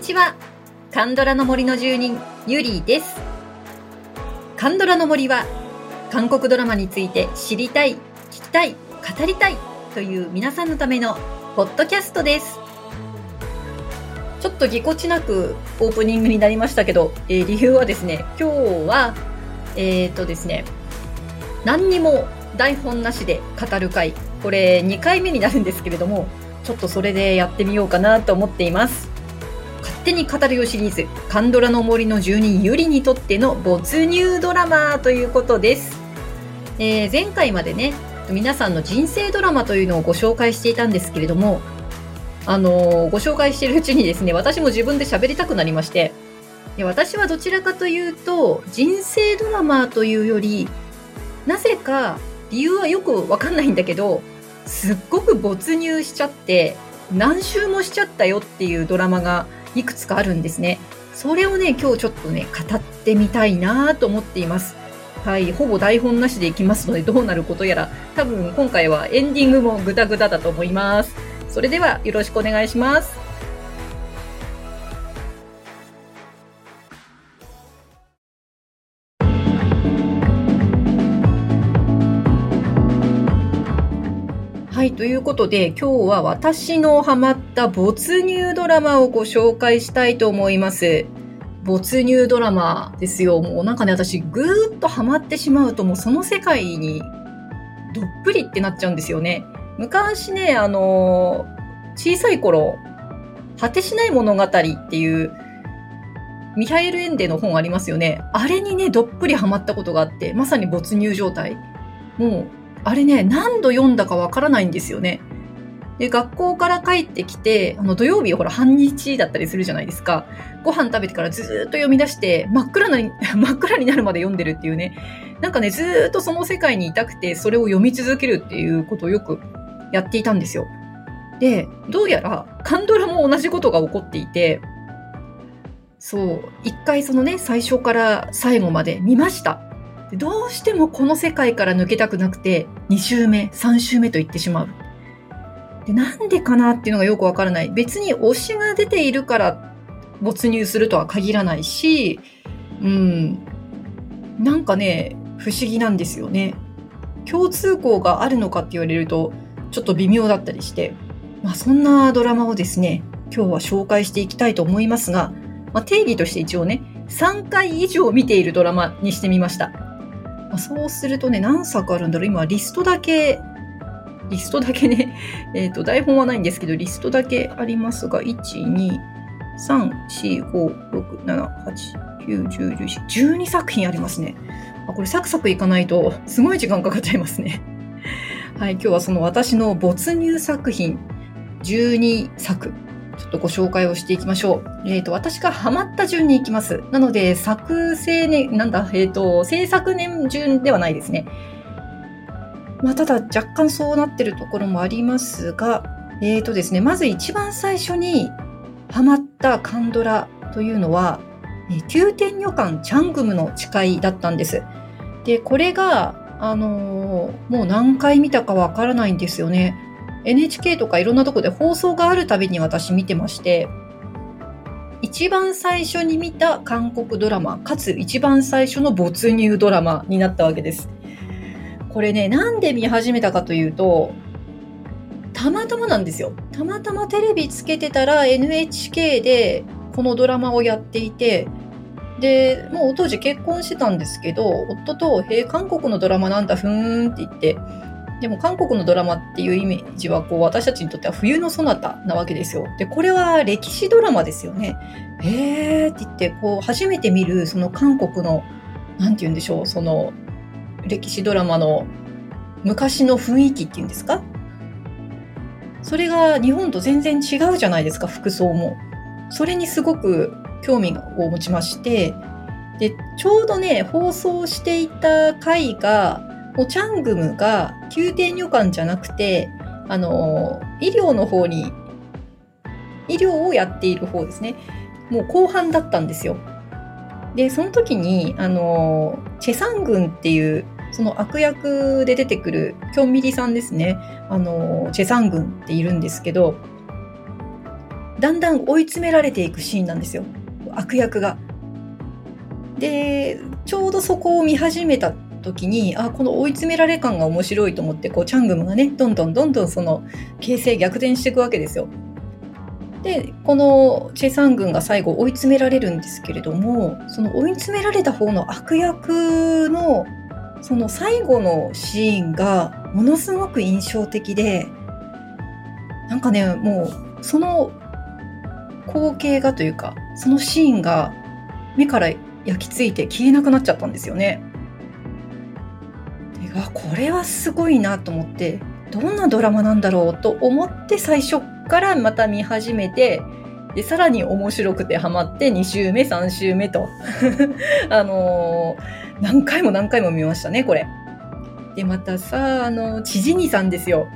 にちは。カンドラの森の住人、ゆりです。カンドラの森は、韓国ドラマについて知りたい、聞きたい、語りたいという皆さんのためのポッドキャストです。ちょっとぎこちなくオープニングになりましたけど、えー、理由はですね、今日は、えっ、ー、とですね、何にも台本なしで語る会、これ2回目になるんですけれども、ちょっとそれでやってみようかなと思っています。手に語るよシリーズ、カンドラの森の住人ゆりにとっての没入ドラマということです。えー、前回までね、皆さんの人生ドラマというのをご紹介していたんですけれども、あのー、ご紹介しているうちにですね、私も自分で喋りたくなりまして、私はどちらかというと、人生ドラマというより、なぜか理由はよくわかんないんだけど、すっごく没入しちゃって何周もしちゃったよっていうドラマがいくつかあるんですね。それをね、今日ちょっとね、語ってみたいなと思っています。はい、ほぼ台本なしでいきますのでどうなることやら、多分今回はエンディングもグダグダだと思います。それではよろしくお願いします。ということで今日は私のハマった没入ドラマをご紹介したいと思います。没入ドラマですよ。もうなんかね、私ぐーっとハマってしまうともうその世界にどっぷりってなっちゃうんですよね。昔ね、あの小さい頃、果てしない物語っていうミハエル・エンデの本ありますよね。あれにね、どっぷりハマったことがあって、まさに没入状態。もうあれね、何度読んだかわからないんですよね。で、学校から帰ってきて、あの土曜日ほら半日だったりするじゃないですか。ご飯食べてからずっと読み出して、真っ暗な、真っ暗になるまで読んでるっていうね。なんかね、ずっとその世界にいたくて、それを読み続けるっていうことをよくやっていたんですよ。で、どうやら、カンドラも同じことが起こっていて、そう、一回そのね、最初から最後まで見ました。でどうしてもこの世界から抜けたくなくて、2週目、3週目と言ってしまう。でなんでかなっていうのがよくわからない。別に推しが出ているから没入するとは限らないし、うん、なんかね、不思議なんですよね。共通項があるのかって言われると、ちょっと微妙だったりして、まあ、そんなドラマをですね、今日は紹介していきたいと思いますが、まあ、定義として一応ね、3回以上見ているドラマにしてみました。まあ、そうするとね、何作あるんだろう今、リストだけ、リストだけね、えっ、ー、と、台本はないんですけど、リストだけありますが、1、2、3、4、5、6、7、8、9、10、11、12作品ありますね。あ、これサクサクいかないと、すごい時間かかっちゃいますね。はい、今日はその私の没入作品12作ちょっとご紹介をしていきましょう。えっ、ー、と、私がハマった順に行きます。なので、作成年、なんだ、えっ、ー、と、制作年順ではないですね。まあ、ただ、若干そうなってるところもありますが、えっ、ー、とですね、まず一番最初にハマったカンドラというのは、宮殿旅館チャングムの誓いだったんです。で、これが、あのー、もう何回見たかわからないんですよね。NHK とかいろんなとこで放送があるたびに私見てまして、一番最初に見た韓国ドラマ、かつ一番最初の没入ドラマになったわけです。これね、なんで見始めたかというと、たまたまなんですよ。たまたまテレビつけてたら NHK でこのドラマをやっていて、で、もう当時結婚してたんですけど、夫と、へえ、韓国のドラマなんだ、ふーんって言って、でも韓国のドラマっていうイメージはこう私たちにとっては冬のそなたなわけですよ。で、これは歴史ドラマですよね。へーって言ってこう初めて見るその韓国のなんて言うんでしょう、その歴史ドラマの昔の雰囲気っていうんですか？それが日本と全然違うじゃないですか、服装も。それにすごく興味を持ちまして、で、ちょうどね、放送していた回が、もうチャングムが宮廷旅館じゃなくて、あの、医療の方に、医療をやっている方ですね。もう後半だったんですよ。で、その時に、あの、チェサン軍っていう、その悪役で出てくるキョンミリさんですね。あの、チェサン軍っているんですけど、だんだん追い詰められていくシーンなんですよ悪役が。でちょうどそこを見始めた時にあこの追い詰められ感が面白いと思ってこうチャングムがねどんどんどんどんその形勢逆転していくわけですよ。でこのチェ・サン軍が最後追い詰められるんですけれどもその追い詰められた方の悪役のその最後のシーンがものすごく印象的でなんかねもうその光景がというかそのシーンが目から焼き付いて消えなくなっちゃったんですよね。であこれはすごいなと思ってどんなドラマなんだろうと思って最初からまた見始めてでさらに面白くてハマって2週目3週目と あのー、何回も何回も見ましたねこれ。でまたさあの知事にさんですよ。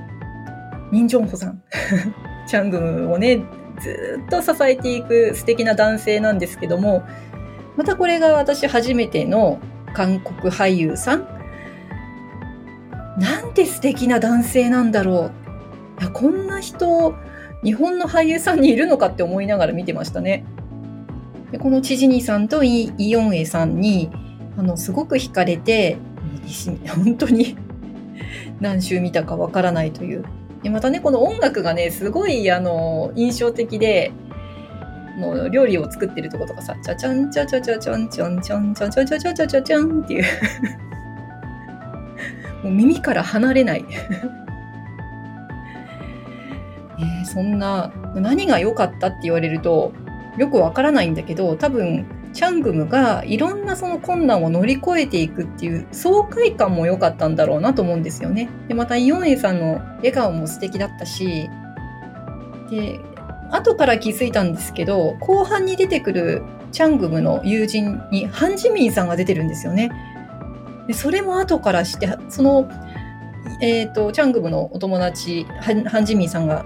ミン・ジョンホさん。チャングムをねずっと支えていく素敵な男性なんですけどもまたこれが私初めての韓国俳優さんなんて素敵な男性なんだろう。いやこんな人日本の俳優さんにいるのかって思いながら見てましたね。でこのチジニさんとイ・イヨンエさんにあのすごく惹かれて本当に何週見たかわからないという。でまたねこの音楽がねすごいあの印象的での料理を作ってるとことかさ、チャチャンチャチャチャチャンチャンチャンチャチャチャチャチャチャチャンっていう。もう耳から離れない えー、そんな何が良かったって言われるとよくわからないんだけど多分チャングムがいろんなその困難を乗り越えていくっていう爽快感も良かったんだろうなと思うんですよね。でまたイオンエさんの笑顔も素敵だったしで後から気づいたんですけど後半に出てくるチャングムの友人にハン・ジミンさんが出てるんですよね。でそれも後からしてその、えーと、チャングムのお友達ハン・ジミンさんが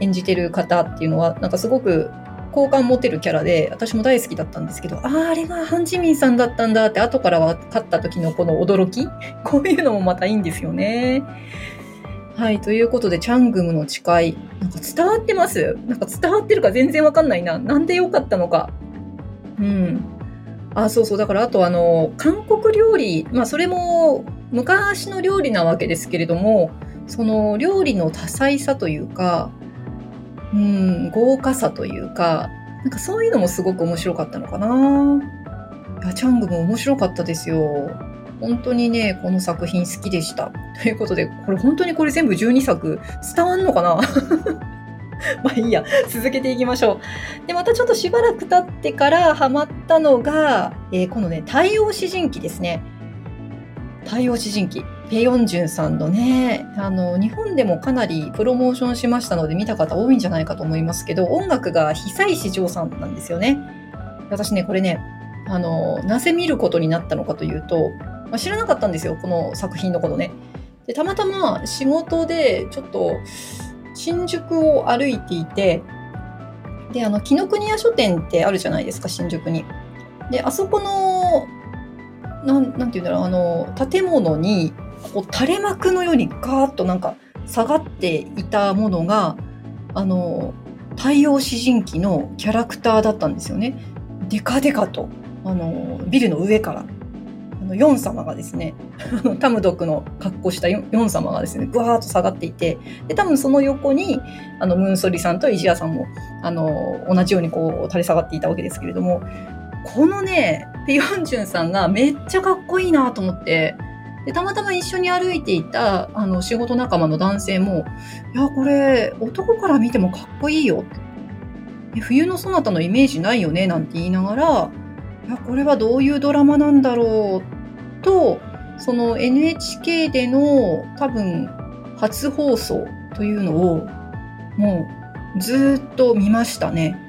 演じてる方っていうのはなんかすごく好感持てるキャラで私も大好きだったんですけどあああれがハン・ジミンさんだったんだって後から分かった時のこの驚き？こういうのもまたいいんですよね。はい、ということで、チャングムの誓い、なんか伝わってます？なんか伝わってるか全然わかんないな。なんでよかったのか。うん。あ、そうそう。だからあとあの、韓国料理、まあそれも昔の料理なわけですけれども、その料理の多彩さというか、うん、豪華さというか、なんかそういうのもすごく面白かったのかな。い、チャングム面白かったですよ。本当にね、この作品好きでした。ということで、これ本当にこれ全部12作伝わんのかな？まあいいや、続けていきましょう。で、またちょっとしばらく経ってからハマったのが、えー、このね、太陽詩人記ですね。太陽詩人記。ペヨンジュンさんのね、あの、日本でもかなりプロモーションしましたので見た方多いんじゃないかと思いますけど、音楽が久石譲さんなんですよね。私ね、これね、あの、なぜ見ることになったのかというと、まあ、知らなかったんですよ、この作品のことね。で、たまたま仕事でちょっと新宿を歩いていて、で、あの、紀ノ国屋書店ってあるじゃないですか、新宿に。で、あそこの、なん、なんていうんだろう、あの、建物に、こう、垂れ幕のようにガーッとなんか下がっていたものが、あの、太陽詩人記のキャラクターだったんですよね。デカデカと、あの、ビルの上からのヨン様がですね、タムドクの格好したヨン様がですね、ぐわーっと下がっていて、で、多分その横に、あの、ムンソリさんとイジアさんも、あの、同じようにこう、垂れ下がっていたわけですけれども、このね、ペヨンジュンさんがめっちゃかっこいいなと思って、で、たまたま一緒に歩いていた、あの、仕事仲間の男性も、いや、これ、男から見てもかっこいいよ。冬のそなたのイメージないよね、なんて言いながら、いや、これはどういうドラマなんだろうとその NHK での多分初放送というのをもうずっと見ましたね。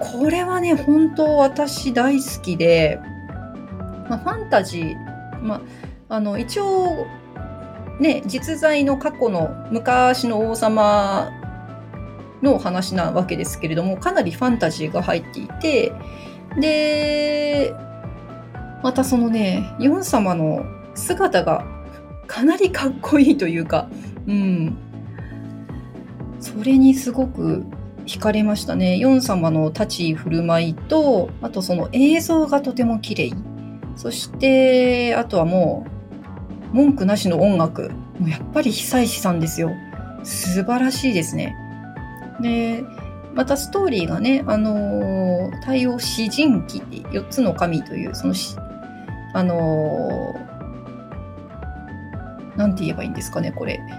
これはね本当私大好きで、まあ、ファンタジー、まあ、あの一応ね実在の過去の昔の王様の話なわけですけれどもかなりファンタジーが入っていてでまたそのね、ヨン様の姿がかなりかっこいいというか、うん。それにすごく惹かれましたね。ヨン様の立ち振る舞いと、あとその映像がとても綺麗。そして、あとはもう、文句なしの音楽。もうやっぱり久石さんですよ。素晴らしいですね。で、またストーリーがね、あのー、太陽詩人記、4つの神という、そのあのー、なんて言えばいいんですかね、これ。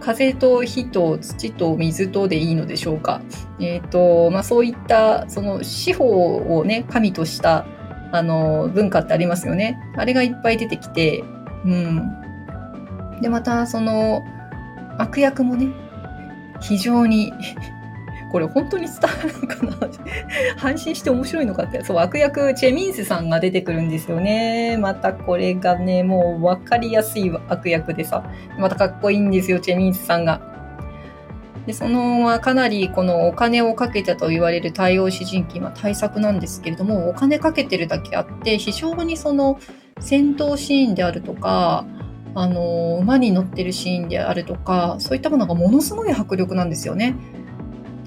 風と火と土と水とでいいのでしょうか。えっ、ー、と、まあそういった、その司法をね、神とした、あの、文化ってありますよね。あれがいっぱい出てきて、うん。で、また、その、悪役もね、非常にこれ本当に伝わるのかな配信して面白いのかって、そう、悪役チェミンスさんが出てくるんですよね。またこれがね、もう分かりやすい悪役でさ、またかっこいいんですよ、チェミンスさんが。で、その、まあ、かなりこのお金をかけたと言われる太陽詩人記、まあ、対策なんですけれども、お金かけてるだけあって、非常にその戦闘シーンであるとか、あの、馬に乗ってるシーンであるとか、そういったものがものすごい迫力なんですよね。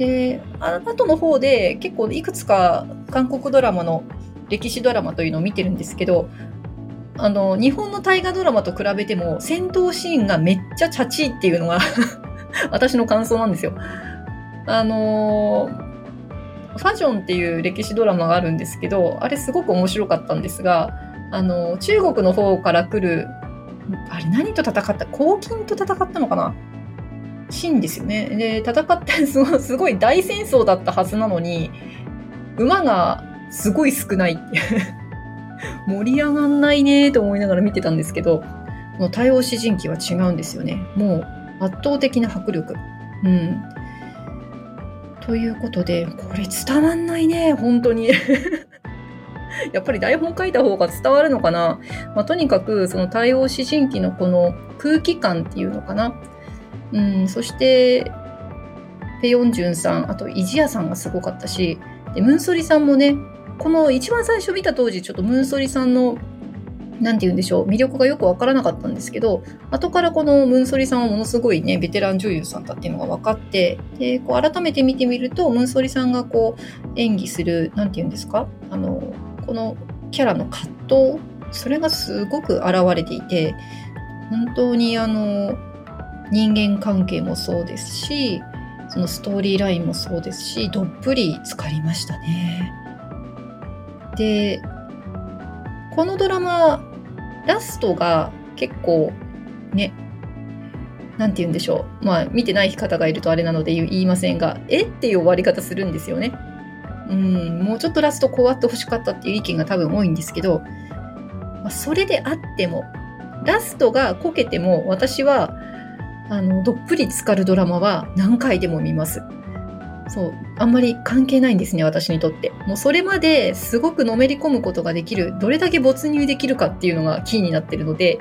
で、あの後の方で結構いくつか韓国ドラマの歴史ドラマというのを見てるんですけど、あの、日本の大河ドラマと比べても戦闘シーンがめっちゃチャチっていうのが 私の感想なんですよ。あのファジョンっていう歴史ドラマがあるんですけど、あれすごく面白かったんですが、あの、中国の方から来る、あれ何と戦った黄金と戦ったのかな？シーンですよね。で、戦ってすごすごい大戦争だったはずなのに、馬がすごい少ない 盛り上がんないねと思いながら見てたんですけど、この太陽詩人記は違うんですよね。もう圧倒的な迫力。うん。ということで、これ伝わんないね、本当に。やっぱり台本書いた方が伝わるのかな、まあ、とにかくその太陽詩人記のこの空気感っていうのかなうん、そして、ペヨンジュンさん、あとイジヤさんがすごかったし、でムンソリさんもね、この一番最初見た当時、ちょっとムンソリさんの、なんて言うんでしょう、魅力がよくわからなかったんですけど、後からこのムンソリさんはものすごいね、ベテラン女優さんだっていうのが分かって、で、こう改めて見てみると、ムンソリさんがこう演技する、なんて言うんですか、あの、このキャラの葛藤、それがすごく現れていて、本当にあの、人間関係もそうですしそのストーリーラインもそうですしどっぷり浸かりましたね。でこのドラマラストが結構ね何て言うんでしょうまあ見てない方がいるとあれなので言いませんがえっていう終わり方するんですよね。うんもうちょっとラストこうあってほしかったっていう意見が多分多いんですけど、まあ、それであってもラストがこけても私はあの、どっぷり浸かるドラマは何回でも見ます。そう。あんまり関係ないんですね、私にとって。もうそれまですごくのめり込むことができる、どれだけ没入できるかっていうのがキーになってるので、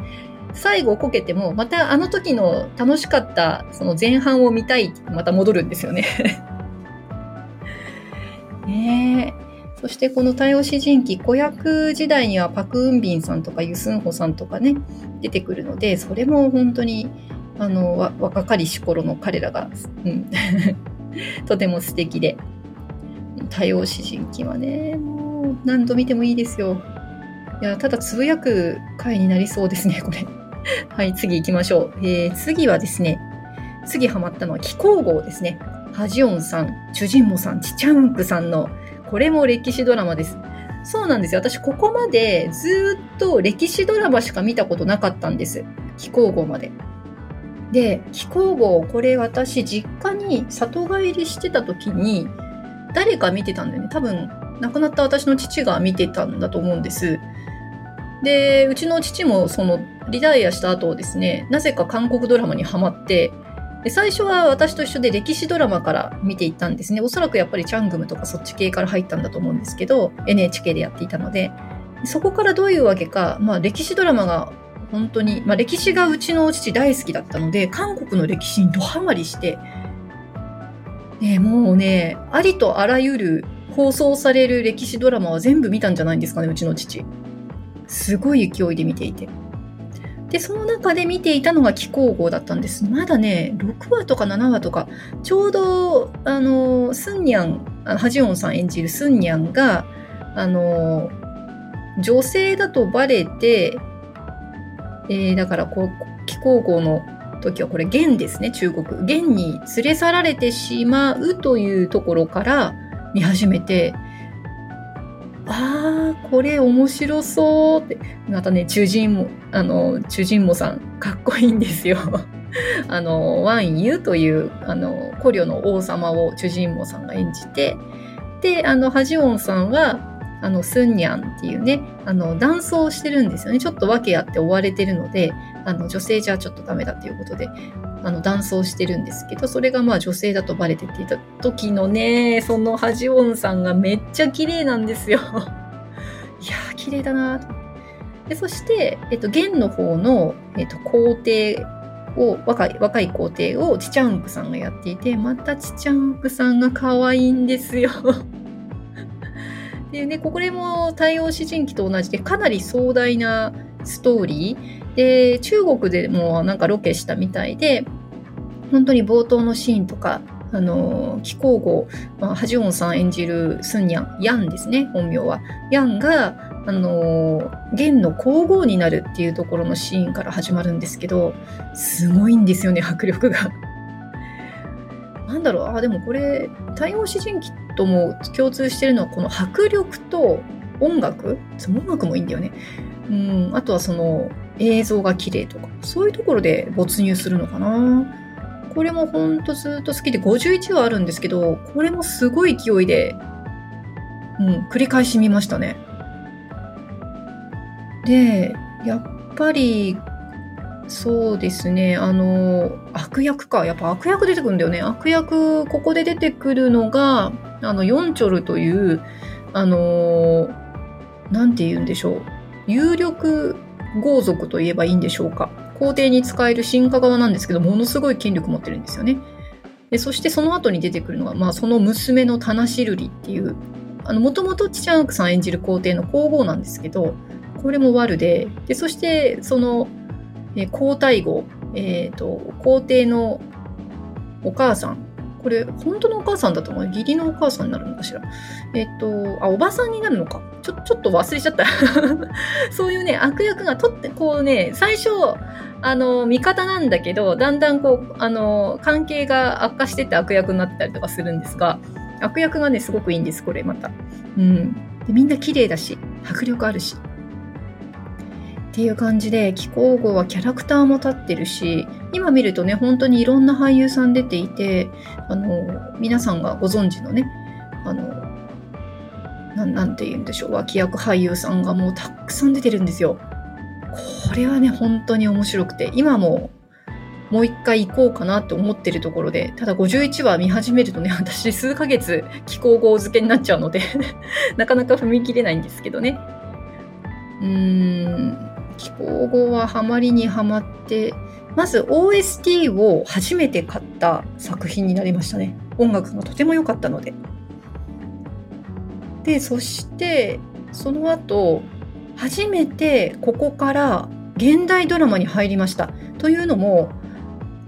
最後こけても、またあの時の楽しかったその前半を見たいまた戻るんですよね ねえ。そしてこの太陽詩人記、子役時代にはパク・ウンビンさんとかユスンホさんとかね、出てくるので、それも本当にあの若かりし頃の彼らが、うん、とても素敵で。多様詩人記はねもう何度見てもいいですよ。いやただつぶやく回になりそうですねこれ。はい次行きましょう、えー、次はですね次ハマったのは気候号ですね。ハジオンさんチュジンモさんチチャンクさんのこれも歴史ドラマです。そうなんですよ。私、ここまでずっと歴史ドラマしか見たことなかったんです。気候号まで。で気候号これ私実家に里帰りしてた時に誰か見てたんだよね。多分亡くなった私の父が見てたんだと思うんです。でうちの父もそのリタイアした後ですねなぜか韓国ドラマにハマってで最初は私と一緒で歴史ドラマから見ていったんですね。おそらくやっぱりチャングムとかそっち系から入ったんだと思うんですけど NHK でやっていたのでそこからどういうわけか、まあ、歴史ドラマが本当に、まあ、歴史がうちの父大好きだったので、韓国の歴史にドハマりして、ね、もうね、ありとあらゆる放送される歴史ドラマは全部見たんじゃないんですかね、うちの父。すごい勢いで見ていて。で、その中で見ていたのが気候号だったんです。まだね、6話とか7話とか、ちょうど、あの、スンニャン、あのハジオンさん演じるスンニャンが、あの、女性だとバレて、えー、だからこう、気候号の時はこれ元ですね、中国。元に連れ去られてしまうというところから見始めて、ああ、これ面白そうって。またね、中人も、あの、中人もさん、かっこいいんですよ。あの、ワンユという、あの、古領の王様をチュジンモさんが演じて、で、あの、ハジオンさんは、あの、スンニャンっていうね、あの、男装してるんですよね。ちょっと訳あって追われてるので、あの、女性じゃちょっとダメだっていうことで、あの、男装してるんですけど、それがまあ女性だとバレてっていた時のね、そのハジオンさんがめっちゃ綺麗なんですよ。いやー、綺麗だなでそして、えっと、元の方の、えっと、皇帝を、若い、若い皇帝をチチャンクさんがやっていて、またチチャンクさんが可愛いんですよ。でね、これも太陽詩人記と同じでかなり壮大なストーリー。で、中国でもなんかロケしたみたいで、本当に冒頭のシーンとか、あの、気候号、まあ、ハジオンさん演じるスンニャン、ヤンですね、本名は。ヤンが、あの、弦の皇后になるっていうところのシーンから始まるんですけど、すごいんですよね、迫力が。なんだろう、あ、でもこれ、太陽詩人記とも共通してるのは、この迫力と音楽音楽もいいんだよね。うん、あとはその、映像が綺麗とか、そういうところで没入するのかな。これもほんとずっと好きで51話あるんですけど、これもすごい勢いで、うん、繰り返し見ましたね。で、やっぱり、そうですね、あの、悪役か。やっぱ悪役出てくるんだよね。悪役、ここで出てくるのが、あの、ヨンチョルという、あの、なんて言うんでしょう。有力豪族と言えばいいんでしょうか。皇帝に使える進化側なんですけど、ものすごい権力持ってるんですよね。でそしてその後に出てくるのが、まあ、その娘のタナシルリっていう、あの、もともとチチャンクさん演じる皇帝の皇后なんですけど、これも悪で、で、そして、その、え皇太后、え、ー、と、皇帝のお母さん、これ、本当のお母さんだと思う？義理のお母さんになるのかしら？えっと、あ、おばさんになるのか？ちょ、ちょっと忘れちゃった。そういうね、悪役がとって、こうね、最初、あの、味方なんだけど、だんだんこう、あの、関係が悪化してって悪役になったりとかするんですが、悪役がね、すごくいいんです、これまた。うん。でみんな綺麗だし、迫力あるし。っていう感じで、気候号はキャラクターも立ってるし、今見るとね、本当にいろんな俳優さん出ていて、あの、皆さんがご存知のね、あの、ななんて言うんでしょう、脇役俳優さんがもうたくさん出てるんですよ。これはね、本当に面白くて、今ももう一回行こうかなって思ってるところで、ただ51話見始めるとね、私数ヶ月気候号付けになっちゃうので なかなか踏み切れないんですけどね。うーん、気候語はハマりにはまってまず OST を初めて買った作品になりましたね。音楽がとても良かったので。でそしてその後初めてここから現代ドラマに入りました。というのも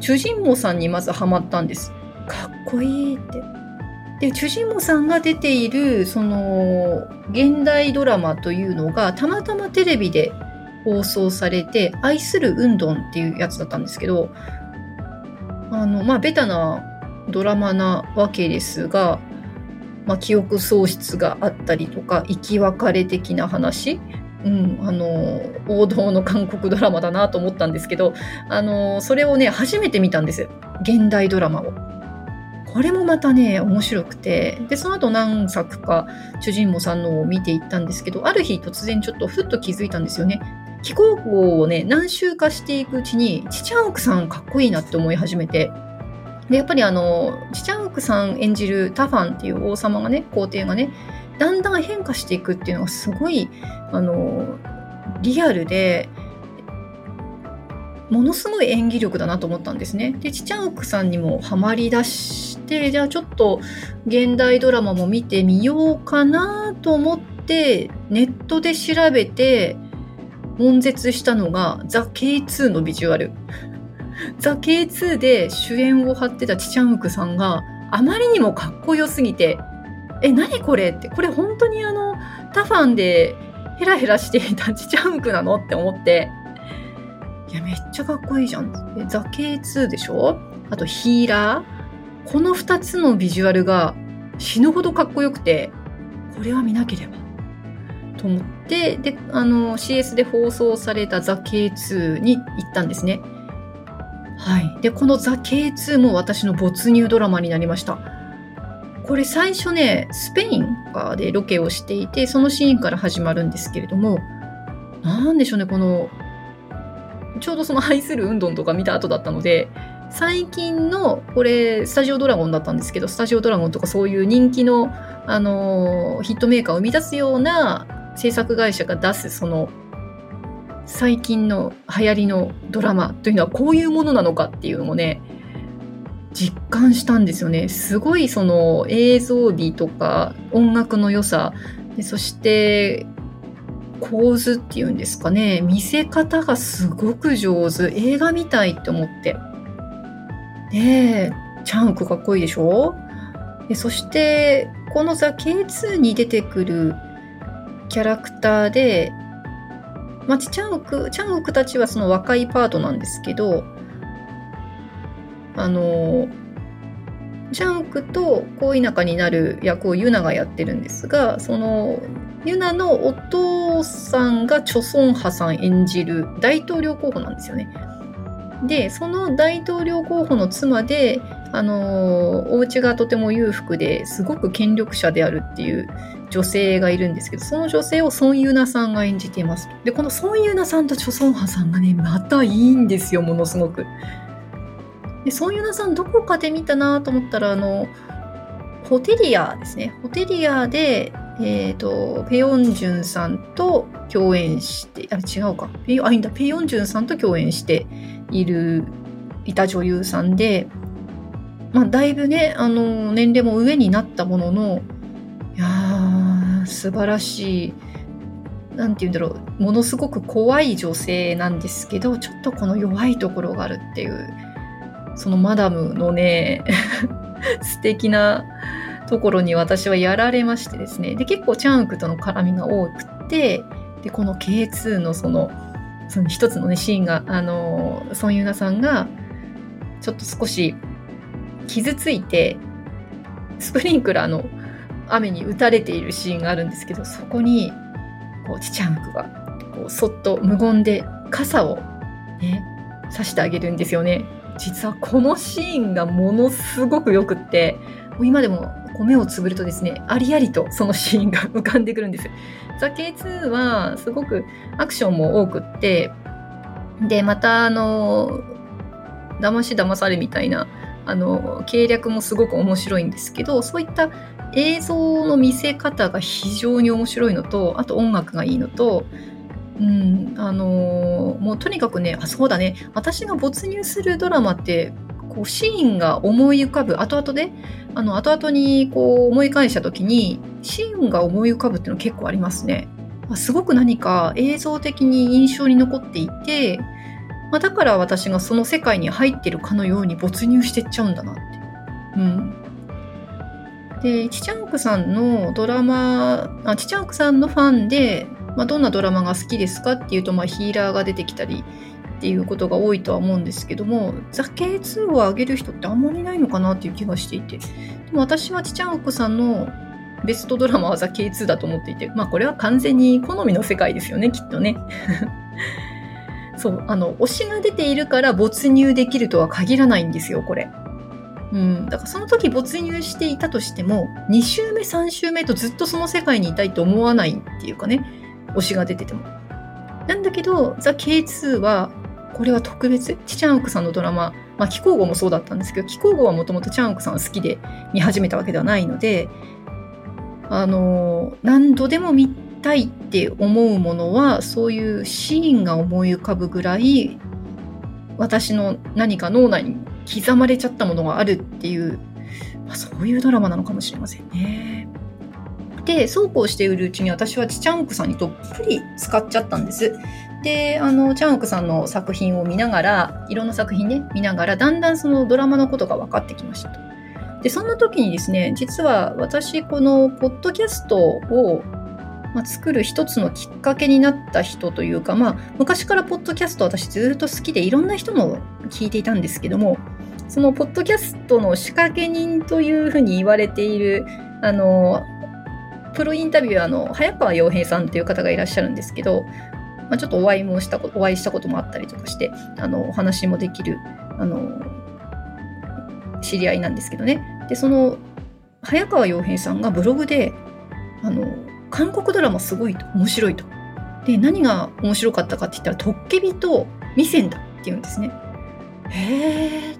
主人公さんにまずハマったんです。かっこいいって。で主人公さんが出ているその現代ドラマというのがたまたまテレビで放送されて、愛する運動っていうやつだったんですけど、あの、まあ、ベタなドラマなわけですが、まあ、記憶喪失があったりとか、生き別れ的な話、うん、あの、王道の韓国ドラマだなと思ったんですけど、あの、それをね、初めて見たんです。現代ドラマを。これもまたね、面白くて、で、その後何作か、主人公さんのを見ていったんですけど、ある日突然ちょっとふっと気づいたんですよね。気候法をね、何周かしていくうちに、チチャンオクさんかっこいいなって思い始めて、で、やっぱりあの、チチャンオクさん演じるタファンっていう王様がね、皇帝がね、だんだん変化していくっていうのがすごい、あの、リアルで、ものすごい演技力だなと思ったんですね。で、チチャンオクさんにもハマりだして、じゃあちょっと現代ドラマも見てみようかなと思って、ネットで調べて、悶絶したのがザ・ K2 のビジュアル。ザ・ K2 で主演を張ってたチチャンウクさんがあまりにもかっこよすぎて、え、何これ？って、これ本当にあの、タファンでヘラヘラしていた チチャンウクなの？って思って、いや、めっちゃかっこいいじゃん。ザ・ K2 でしょ？あとヒーラーこの2つのビジュアルが死ぬほどかっこよくて、これは見なければ。と思って、で、あの、CS で放送されたザ・ K2 に行ったんですね。はい。で、このザ・ K2 も私の没入ドラマになりました。これ最初ね、スペインでロケをしていて、そのシーンから始まるんですけれども、なんでしょうね、この、ちょうどその愛する運動とか見た後だったので、最近の、これ、スタジオドラゴンだったんですけど、スタジオドラゴンとかそういう人気の、あのー、ヒットメーカーを生み出すような制作会社が出す、その、最近の流行りのドラマというのはこういうものなのかっていうのもね、実感したんですよね。すごいその映像美とか音楽の良さ、でそして構図っていうんですかね、見せ方がすごく上手。映画みたいって思って。で、チャンクかっこいいでしょ？でそして、このザ・ K2 に出てくるキャラクターで、まあ、チャンウク、チャンウクたちはその若いパートなんですけど、あの、チャンウクと恋仲になる役をユナがやってるんですが、その、ユナのお父さんがチョソンハさん演じる大統領候補なんですよね。で、その大統領候補の妻で、あのお家がとても裕福ですごく権力者であるっていう女性がいるんですけど、その女性をソン・ユナさんが演じています。で、このソン・ユナさんとチョ・ソンハさんがね、またいいんですよ、ものすごく。で、ソン・ユナさんどこかで見たなと思ったら、あの、ホテリアですね。ホテリアで、えっ、ー、と、ペヨンジュンさんと共演して、あ違うか。ペヨ、あ、いいんだ。ペヨンジュンさんと共演している、いた女優さんで、まあ、だいぶね、あの、年齢も上になったものの、いやー、素晴らしい、なんて言うんだろう、ものすごく怖い女性なんですけど、ちょっとこの弱いところがあるっていう、そのマダムのね、素敵なところに私はやられましてですね。で、結構チャンウクとの絡みが多くて、で、この K2 のその、その一つのね、シーンが、あの、ソンユナさんが、ちょっと少し傷ついて、スプリンクラーの雨に打たれているシーンがあるんですけど、そこに、こう、ちちゃんくが、こう、そっと無言で傘をね、差してあげるんですよね。実はこのシーンがものすごく良くって、今でも目をつぶるとですね、ありありとそのシーンが 浮かんでくるんです。ザ・ K2 はすごくアクションも多くって、で、またあの、騙し騙されみたいな、あの、計略もすごく面白いんですけど、そういった映像の見せ方が非常に面白いのと、あと音楽がいいのと、うん、あのー、もうとにかくね、あ、そうだね、私が没入するドラマって、こうシーンが思い浮かぶ、後々で、あの、後々にこう思い返した時に、シーンが思い浮かぶっていうの結構ありますね。すごく何か映像的に印象に残っていて、まあ、だから私がその世界に入ってるかのように没入してっちゃうんだなって。うん。で、チチャンクさんのドラマ、あチチャンクさんのファンで、まあ、どんなドラマが好きですかっていうと、まあ、ヒーラーが出てきたりっていうことが多いとは思うんですけども、ザ・ケイ2を上げる人ってあんまりないのかなっていう気がしていて。でも私はチチャンクさんのベストドラマはザ・ケイ2だと思っていて、まあこれは完全に好みの世界ですよね、きっとね。そう、あの、推しが出ているから没入できるとは限らないんですよ、これ。うん、だからその時没入していたとしても、2週目、3週目とずっとその世界にいたいと思わないっていうかね、推しが出てても。なんだけど、ザ・ K2 は、これは特別。チチャンウクさんのドラマ、まあ、気候語もそうだったんですけど、気候語はもともとチャンウクさんは好きで見始めたわけではないので、あの、何度でも見たいって思うものは、そういうシーンが思い浮かぶぐらい、私の何か脳内に刻まれちゃったものがあるっていう、まあ、そういうドラマなのかもしれませんね。で、そうこうしているうちに私はチチャンクさんにどっぷり使っちゃったんです。で、あの、チャンオクさんの作品を見ながら、いろんな作品ね、見ながら、だんだんそのドラマのことが分かってきましたと。で、そんな時にですね、実は私、このポッドキャストを、まあ、作る一つのきっかけになった人というか、まあ、昔からポッドキャスト私ずっと好きで、いろんな人の聞いていたんですけども、そのポッドキャストの仕掛け人というふうに言われている、あの、プロインタビュアーの早川洋平さんという方がいらっしゃるんですけど、まあ、ちょっとお会いもしたことお会いしたこともあったりとかしてあのお話もできるあの知り合いなんですけどね。でその早川洋平さんがブログであの韓国ドラマすごいと面白いと。で何が面白かったかって言ったら「トッケビ」と「ミセンだ」って言うんですね。へえ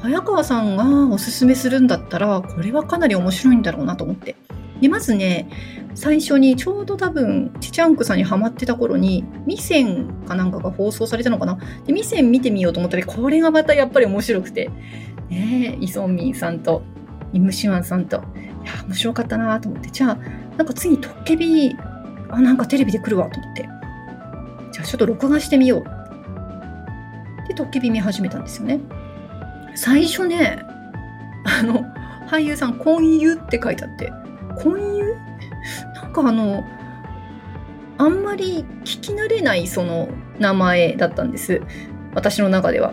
早川さんがおすすめするんだったらこれはかなり面白いんだろうなと思って。でまずね最初にちょうど多分チチャンクさんにハマってた頃にミセンかなんかが放送されたのかな？でミセン見てみようと思ったらこれがまたやっぱり面白くて。ねイソンミンさんとイムシワンさんと。いや面白かったなと思って。じゃあなんか次トッケビあなんかテレビで来るわと思って。じゃあちょっと録画してみよう。でトッケビ見始めたんですよね。最初ねあの俳優さん「婚友」って書いてあって。婚友かあのあんまり聞き慣れないその名前だったんです。私の中では。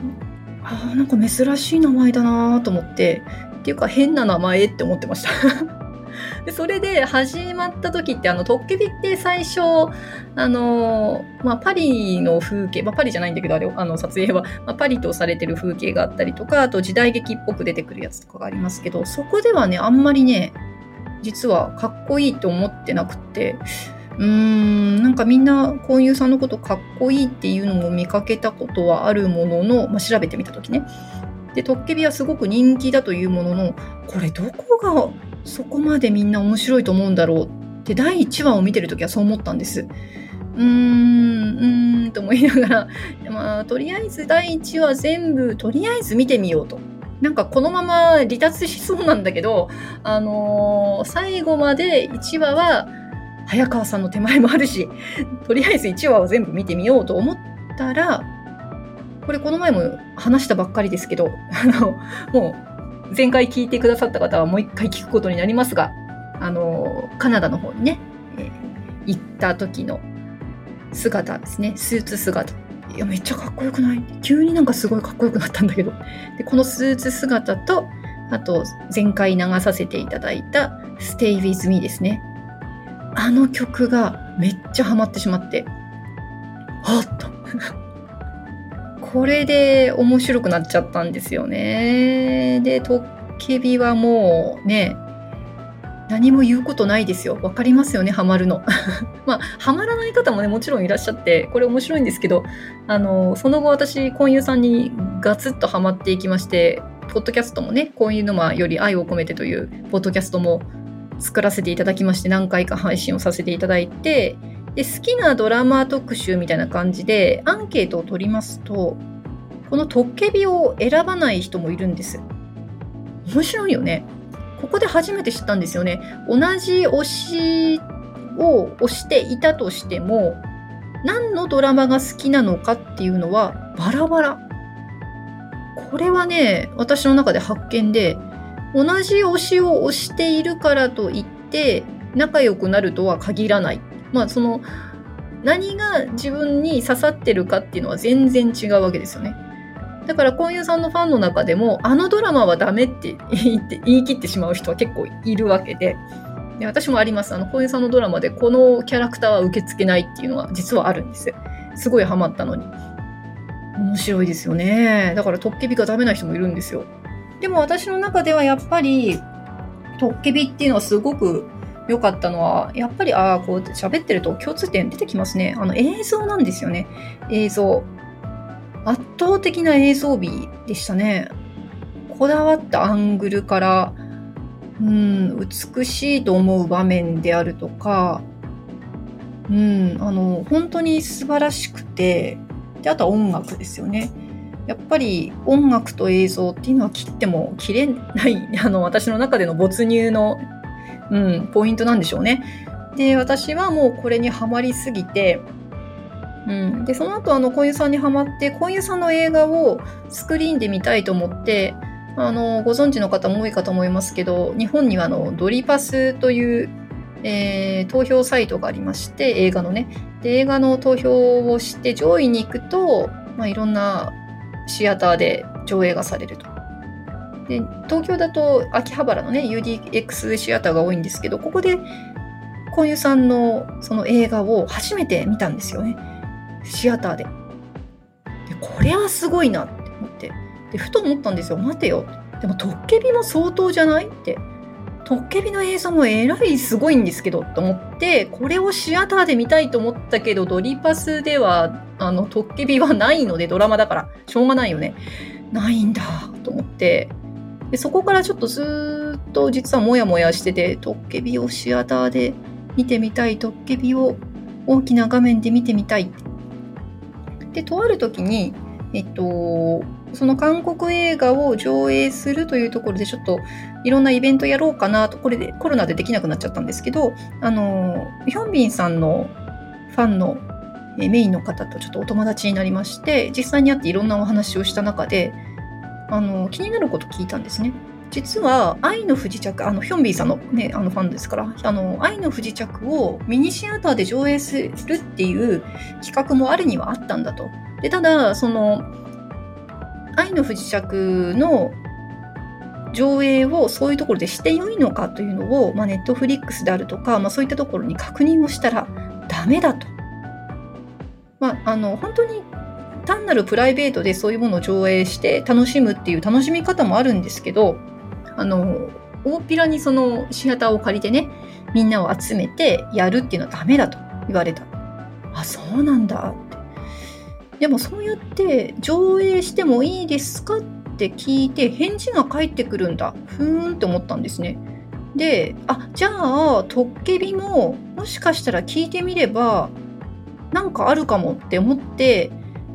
あなんか珍しい名前だなと思って。っていうか変な名前って思ってました。でそれで始まった時ってあのトッケビって最初あの、まあ、パリの風景、まあ、パリじゃないんだけどあれあの撮影は、まあ、パリとされてる風景があったりとかあと時代劇っぽく出てくるやつとかがありますけどそこではねあんまりね実はかっこいいと思ってなくてうーんなんかみんな婚友さんのことかっこいいっていうのも見かけたことはあるものの、まあ、調べてみた時ねでトッケビはすごく人気だというもののこれどこがそこまでみんな面白いと思うんだろうって第1話を見てる時はそう思ったんです。うーん、うーんと思いながら、まあ、とりあえず第1話全部、とりあえず見てみようと。なんかこのまま離脱しそうなんだけど、あのー、最後まで1話は早川さんの手前もあるし、とりあえず1話を全部見てみようと思ったら、これこの前も話したばっかりですけど、あの、もう前回聞いてくださった方はもう一回聞くことになりますが、あの、カナダの方にね、行った時の姿ですね、スーツ姿。いや、めっちゃかっこよくない？急になんかすごいかっこよくなったんだけど。で、このスーツ姿と、あと、前回流させていただいた Stay With Me ですね。あの曲がめっちゃハマってしまって、はっと。これで面白くなっちゃったんですよね。で、トッケビはもうね、何も言うことないですよ。わかりますよね、ハマるの。まあ、ハマらない方もね、もちろんいらっしゃって、これ面白いんですけど、あの、その後私、婚友さんにガツッとハマっていきまして、ポッドキャストもね、婚友沼より愛を込めてというポッドキャストも作らせていただきまして、何回か配信をさせていただいて、で、好きなドラマ特集みたいな感じで、アンケートを取りますと、このトッケビを選ばない人もいるんです。面白いよね。ここで初めて知ったんですよね。同じ推しを推していたとしても、何のドラマが好きなのかっていうのはバラバラ。これはね、私の中で発見で、同じ推しを推しているからといって仲良くなるとは限らない。まあその何が自分に刺さってるかっていうのは全然違うわけですよね。だから、婚友さんのファンの中でも、あのドラマはダメって言って言い切ってしまう人は結構いるわけで、で私もあります。あの、婚友さんのドラマで、このキャラクターは受け付けないっていうのは実はあるんですよ。すごいハマったのに。面白いですよね。だから、トッケビがダメな人もいるんですよ。でも私の中ではやっぱり、トッケビっていうのはすごく良かったのは、やっぱり、ああ、こう喋ってると共通点出てきますね。あの映像なんですよね。映像。圧倒的な映像美でしたね。こだわったアングルから、うん、美しいと思う場面であるとか、うん、あの、本当に素晴らしくて、で、あとは音楽ですよね。やっぱり音楽と映像っていうのは切っても切れない、あの、私の中での没入の、うん、ポイントなんでしょうね。で、私はもうこれにはまりすぎて、うん、でその後あの小遊さんにはまって小遊さんの映画をスクリーンで見たいと思ってあのご存知の方も多いかと思いますけど日本にはあのドリパスという、えー、投票サイトがありまして映画のねで映画の投票をして上位に行くと、まあ、いろんなシアターで上映がされると。で東京だと秋葉原のね UDX シアターが多いんですけどここで小遊さんのその映画を初めて見たんですよね。シアターで。で、これはすごいなって思って。で、ふと思ったんですよ。待てよ。でも、トッケビも相当じゃない？って。トッケビの映像もえらいすごいんですけど、と思って、これをシアターで見たいと思ったけど、ドリパスでは、あの、トッケビはないので、ドラマだから、しょうがないよね。ないんだ、と思って。で、そこからちょっとずっと実はモヤモヤしてて、トッケビをシアターで見てみたい、トッケビを大きな画面で見てみたいってで、とある時に、えっと、その韓国映画を上映するというところでちょっといろんなイベントやろうかなと、これでコロナでできなくなっちゃったんですけど、あの、ヒョンビンさんのファンのメインの方とちょっとお友達になりまして、実際に会っていろんなお話をした中で、あの、気になること聞いたんですね。実は愛の不時着、あの、ヒョンビンさんのね、あのファンですから、あの、愛の不時着をミニシアターで上映するっていう企画もあるにはあったんだと。で、ただ、その、愛の不時着の上映をそういうところでして良いのかというのを、まあ、ネットフリックスであるとか、まあ、そういったところに確認をしたらダメだと。まあ、あの、本当に単なるプライベートでそういうものを上映して楽しむっていう楽しみ方もあるんですけど、あの、大っぴらにそのシアターを借りてね、みんなを集めてやるっていうのはダメだと言われた。あ、そうなんだって。でもそうやって上映してもいいですかって聞いて返事が返ってくるんだ。ふーんって思ったんですね。で、あ、じゃあ、トッケビももしかしたら聞いてみればなんかあるかもって思って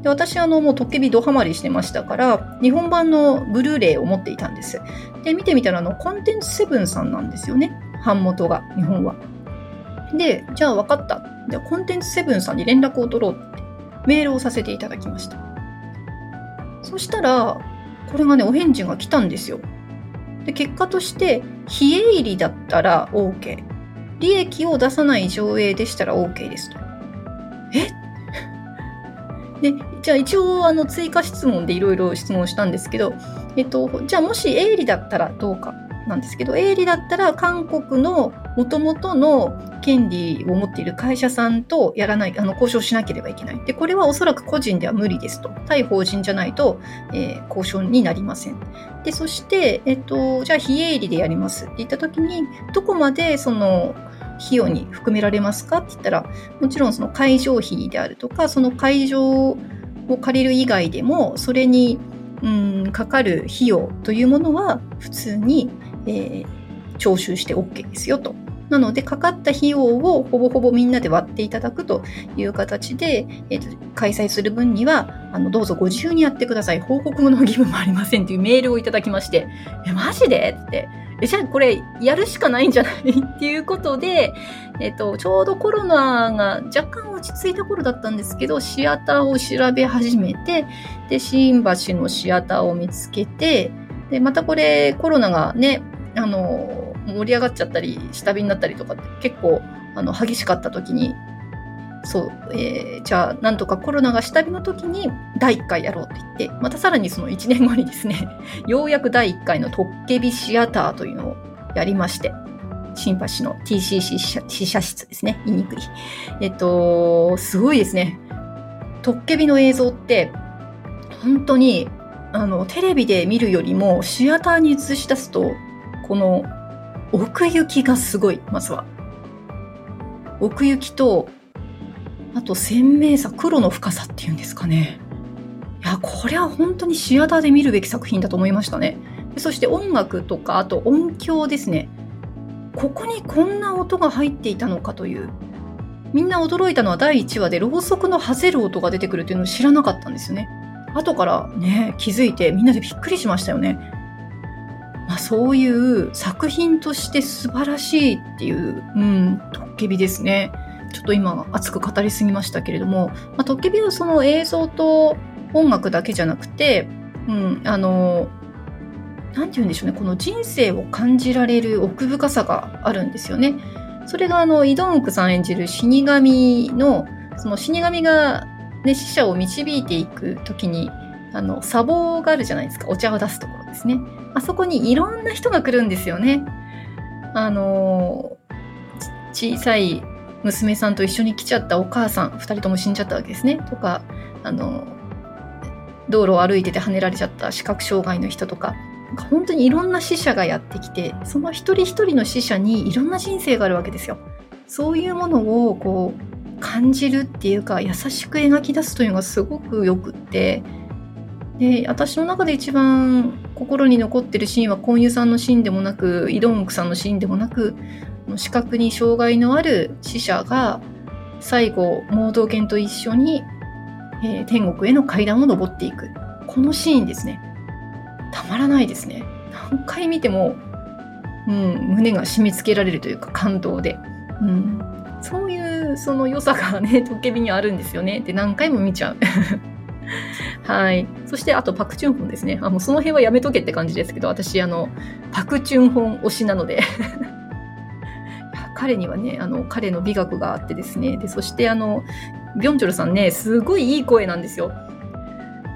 で私あのもうトッケビドハマりしてましたから日本版のブルーレイを持っていたんです。で見てみたらあのコンテンツセブンさんなんですよね。版元が日本は。でじゃあ分かった。でコンテンツセブンさんに連絡を取ろうってメールをさせていただきました。そしたらこれがねお返事が来たんですよ。で結果として非営利だったら OK 利益を出さない上映でしたら OK ですと。え？で、じゃあ一応あの追加質問でいろいろ質問したんですけど、えっと、じゃあもし営利だったらどうかなんですけど、営利だったら韓国の元々の権利を持っている会社さんとやらない、あの、交渉しなければいけない。で、これはおそらく個人では無理ですと。対法人じゃないと、えー、交渉になりません。で、そして、えっと、じゃあ非営利でやりますって言った時に、どこまでその、費用に含められますかって言ったら、もちろんその会場費であるとか、その会場を借りる以外でも、それに、うん、かかる費用というものは普通に、えー、徴収して OK ですよと。なので、かかった費用をほぼほぼみんなで割っていただくという形で、えーと、開催する分には、あの、どうぞご自由にやってください。報告の義務もありませんというメールをいただきまして、え、マジで？って。え、じゃあこれやるしかないんじゃない？っていうことで、えっと、ちょうどコロナが若干落ち着いた頃だったんですけど、シアターを調べ始めて、で、新橋のシアターを見つけて、で、またこれコロナがね、あの、盛り上がっちゃったり、下火になったりとかって結構、あの、激しかった時に、そう、えー、じゃあ、なんとかコロナが下火の時に第1回やろうって言って、またさらにその1年後にですね、ようやく第1回のトッケビシアターというのをやりまして、新橋の TCC 試写室ですね。言いにくい。えっと、すごいですね。トッケビの映像って、本当に、あの、テレビで見るよりも、シアターに映し出すと、この、奥行きがすごい、まずは。奥行きと、あと鮮明さ、黒の深さっていうんですかね。いや、これは本当にシアターで見るべき作品だと思いましたね。そして音楽とか、あと音響ですね。ここにこんな音が入っていたのかという。みんな驚いたのは第1話でろうそくのはぜる音が出てくるっていうのを知らなかったんですよね。後からね、気づいてみんなでびっくりしましたよね。まあ、そういう作品として素晴らしいっていう、うん、トッケビですね。ちょっと今熱く語りすぎましたけれども、まあ、トッケビはその映像と音楽だけじゃなくて、うん、あの、なんて言うんでしょうね、この人生を感じられる奥深さがあるんですよね。それがあの、イドンクさん演じる死神の、その死神がね、死者を導いていくときに、あの、砂防があるじゃないですか。お茶を出すところですね。あそこにいろんな人が来るんですよね。あの、小さい娘さんと一緒に来ちゃったお母さん、2人とも死んじゃったわけですね。とか、あの、道路を歩いてて跳ねられちゃった視覚障害の人とか、本当にいろんな死者がやってきて、その一人一人の死者にいろんな人生があるわけですよ。そういうものをこう感じるっていうか優しく描き出すというのがすごくよくってで私の中で一番心に残ってるシーンはコンユさんのシーンでもなくイドンクさんのシーンでもなく視覚に障害のある死者が最後盲導犬と一緒に、えー、天国への階段を登っていく。このシーンですね。たまらないですね。何回見ても、うん、胸が締め付けられるというか感動で、うん、そういうその良さがねトッケビにあるんですよね。で何回も見ちゃう。はい。そして、あと、パクチュンホンですね。あ、もうその辺はやめとけって感じですけど、私、あの、パクチュンホン推しなので。彼にはね、あの、彼の美学があってですね。で、そして、あの、ビョンチョルさんね、すごいいい声なんですよ。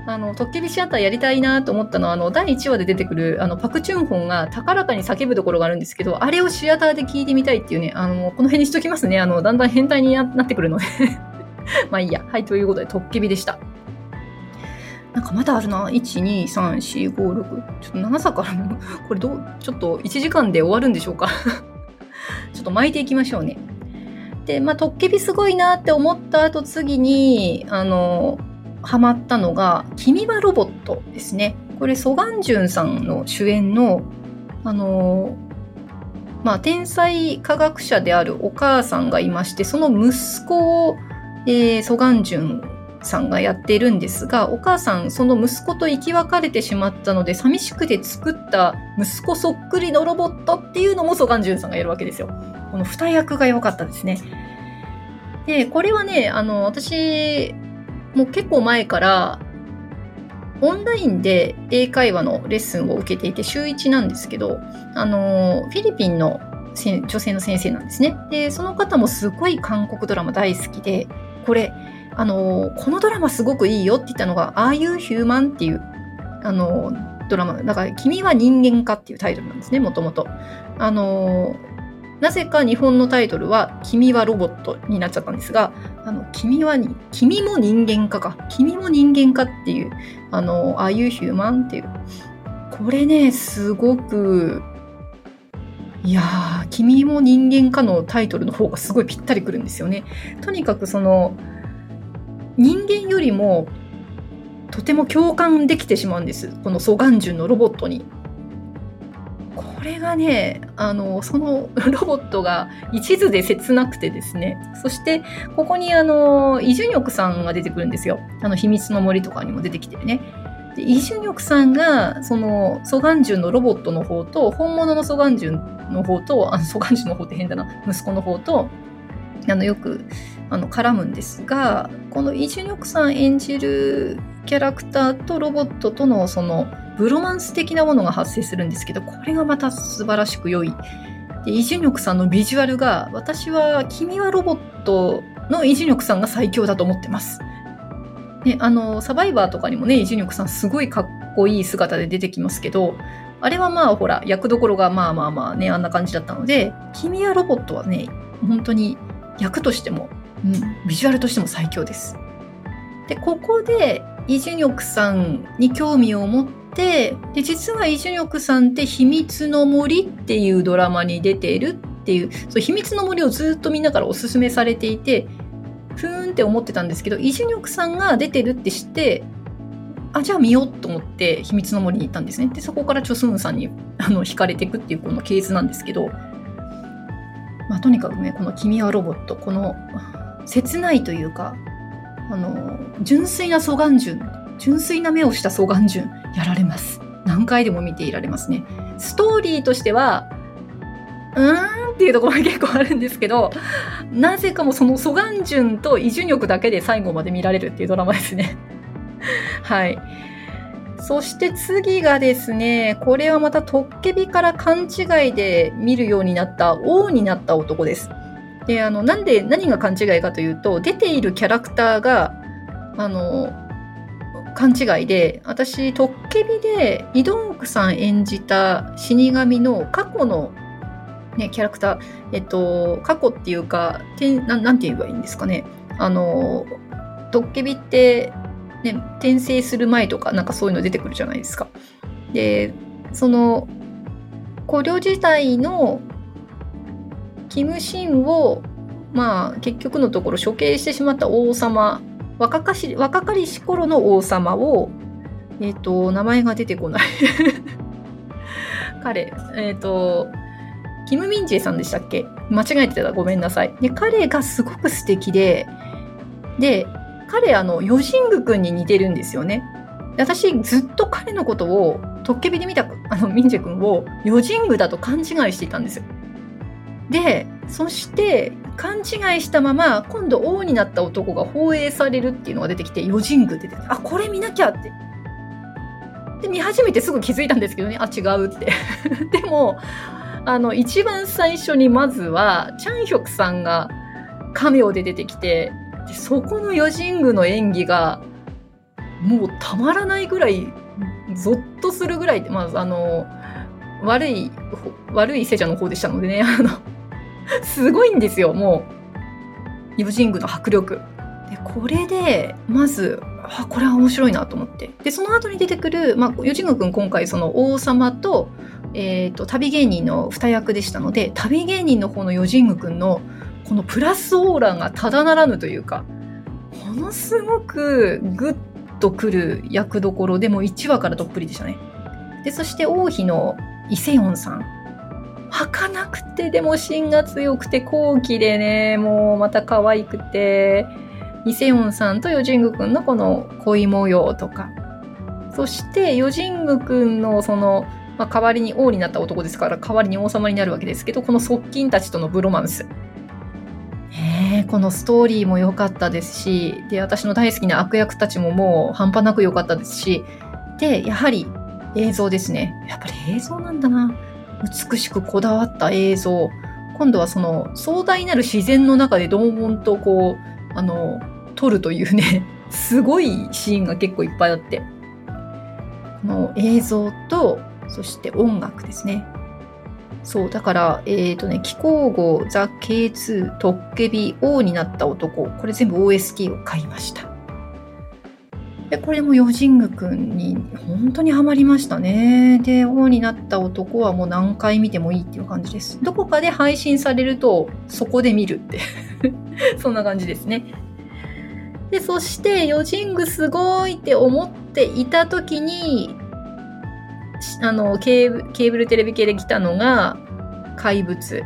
あの、トッケビシアターやりたいなと思ったのは、あの、第1話で出てくる、あの、パクチュンホンが高らかに叫ぶところがあるんですけど、あれをシアターで聞いてみたいっていうね、あの、この辺にしときますね。あの、だんだん変態になってくるので まあいいや。はい、ということで、トッケビでした。なんかまだあるな。1、2、3、4、5、6。ちょっと長さからも、これどう、ちょっと1時間で終わるんでしょうかちょっと巻いていきましょうね。で、まあ、トッケビすごいなって思った後、次に、あの、ハマったのが、君はロボットですね。これ、ソガンジュンさんの主演の、あの、まあ、天才科学者であるお母さんがいまして、その息子を、えー、ソガンジュンさんがやっているんですが、お母さん、その息子と生き別れてしまったので、寂しくて作った息子そっくりのロボットっていうのもソガンジュンさんがやるわけですよ。この二役が良かったですね。で、これはね、あの、私、もう結構前から、オンラインで英会話のレッスンを受けていて、週1なんですけど、あの、フィリピンの女性の先生なんですね。で、その方もすごい韓国ドラマ大好きで、これ、あの、このドラマすごくいいよって言ったのが、ああいうヒューマンっていう、あの、ドラマ。だから、君は人間かっていうタイトルなんですね、もともと。あの、なぜか日本のタイトルは、君はロボットになっちゃったんですが、あの、君はに、君も人間かか。君も人間かっていう、あの、ああいうヒューマンっていう。これね、すごく、いやー、君も人間かのタイトルの方がすごいぴったりくるんですよね。とにかくその、人間よりもとても共感できてしまうんですこのソガンジュンのロボットに。これがねあのその ロボットが一途で切なくてですねそしてここにあのイ・ジュニョクさんが出てくるんですよあの秘密の森とかにも出てきてるね。でイ・ジュニョクさんがそのソガンジュンのロボットの方と本物のソガンジュンの方とあのソガンジュンの方って変だな息子の方とあのよくあの絡むんですがこのイ・ジュニョクさん演じるキャラクターとロボットとのそのブロマンス的なものが発生するんですけどこれがまた素晴らしく良い。でイ・ジュニョクさんのビジュアルが私は「君はロボット」のイ・ジュニョクさんが最強だと思ってます。ね、あのサバイバーとかにもねイ・ジュニョクさんすごいかっこいい姿で出てきますけどあれはまあほら役どころがまあまあまあねあんな感じだったので「君はロボット」はね本当に役としてもうん、ビジュアルとしても最強です。で、ここでイ・ジュニョクさんに興味を持って、で、実はイ・ジュニョクさんって秘密の森っていうドラマに出ているっていう、そう秘密の森をずっとみんなからおすすめされていて、ふーんって思ってたんですけど、イ・ジュニョクさんが出てるって知って、あ、じゃあ見ようと思って秘密の森に行ったんですね。で、そこからチョスンさんにあの惹かれていくっていうこのケースなんですけど、まあ、とにかくね、この君はロボット、この切ないというか、あの、純粋なソガンジュン、純粋な目をしたソガンジュン、やられます。何回でも見ていられますね。ストーリーとしては、うーんっていうところが結構あるんですけど、なぜかもそのソガンジュンとイ・ジュニョクだけで最後まで見られるっていうドラマですね。はい。そして次がですね、これはまたトッケビから勘違いで見るようになった王になった男です。で、あの、なんで、何が勘違いかというと、出ているキャラクターが、あの、勘違いで、私、トッケビで、イドンクさん演じた死神の過去の、ね、キャラクター、えっと、過去っていうか、てななんて言えばいいんですかね。あの、トッケビって、ね、転生する前とか、なんかそういうの出てくるじゃないですか。で、その、古領時代のキム・シンを、まあ、結局のところ処刑してしまった王様若かし若かりし頃の王様を、えっ、ー、と、名前が出てこない 彼、えっ、ー、と、キム・ミンジェさんでしたっけ？間違えてたらごめんなさい。で、彼がすごく素敵で、で、彼、あの、ヨジング君に似てるんですよね。私、ずっと彼のことを、トッケビで見た、あの、ミンジェ君を、ヨジングだと勘違いしていたんですよ。で、そして勘違いしたまま今度王になった男が放映されるっていうのが出てきて余神宮出てあこれ見なきゃって。で見始めてすぐ気づいたんですけどね。あ違うって。でもあの一番最初にまずはチャンヒョクさんがカメオで出てきてでそこの余神宮の演技がもうたまらないぐらいゾッとするぐらいまずあの悪い悪い聖者の方でしたのでね。あのすごいんですよ、もう。ヨジングの迫力。で、これで、まず、あ、これは面白いなと思って。で、その後に出てくる、まあ、ヨジング君今回その王様と、えっ、ー、と、旅芸人の二役でしたので、旅芸人の方のヨジング君の、このプラスオーラがただならぬというか、ものすごくグッとくる役どころでもう1話からどっぷりでしたね。で、そして王妃のイセヨンさん。儚くて、でも芯が強くて、後期でね、もうまた可愛くて、イセヨンさんとヨジングくんのこの恋模様とか、そしてヨジングくんのその、まあ、代わりに王になった男ですから代わりに王様になるわけですけど、この側近たちとのブロマンス。えこのストーリーも良かったですし、で、私の大好きな悪役たちももう半端なく良かったですし、で、やはり映像ですね。やっぱり映像なんだな。美しくこだわった映像。今度はその壮大なる自然の中で悶々とこうあの撮るというね すごいシーンが結構いっぱいあって。この映像とそして音楽ですね。そうだからえっ、ー、とね気候号ザ・ K2 トッケビ王になった男。これ全部 OST を買いました。でこれもヨジングくんに本当にハマりましたね。で、王になった男はもう何回見てもいいっていう感じです。どこかで配信されるとそこで見るって そんな感じですね。で、そしてヨジングすごいって思っていた時に、あのケーブ、ケーブルテレビ系で来たのが怪物。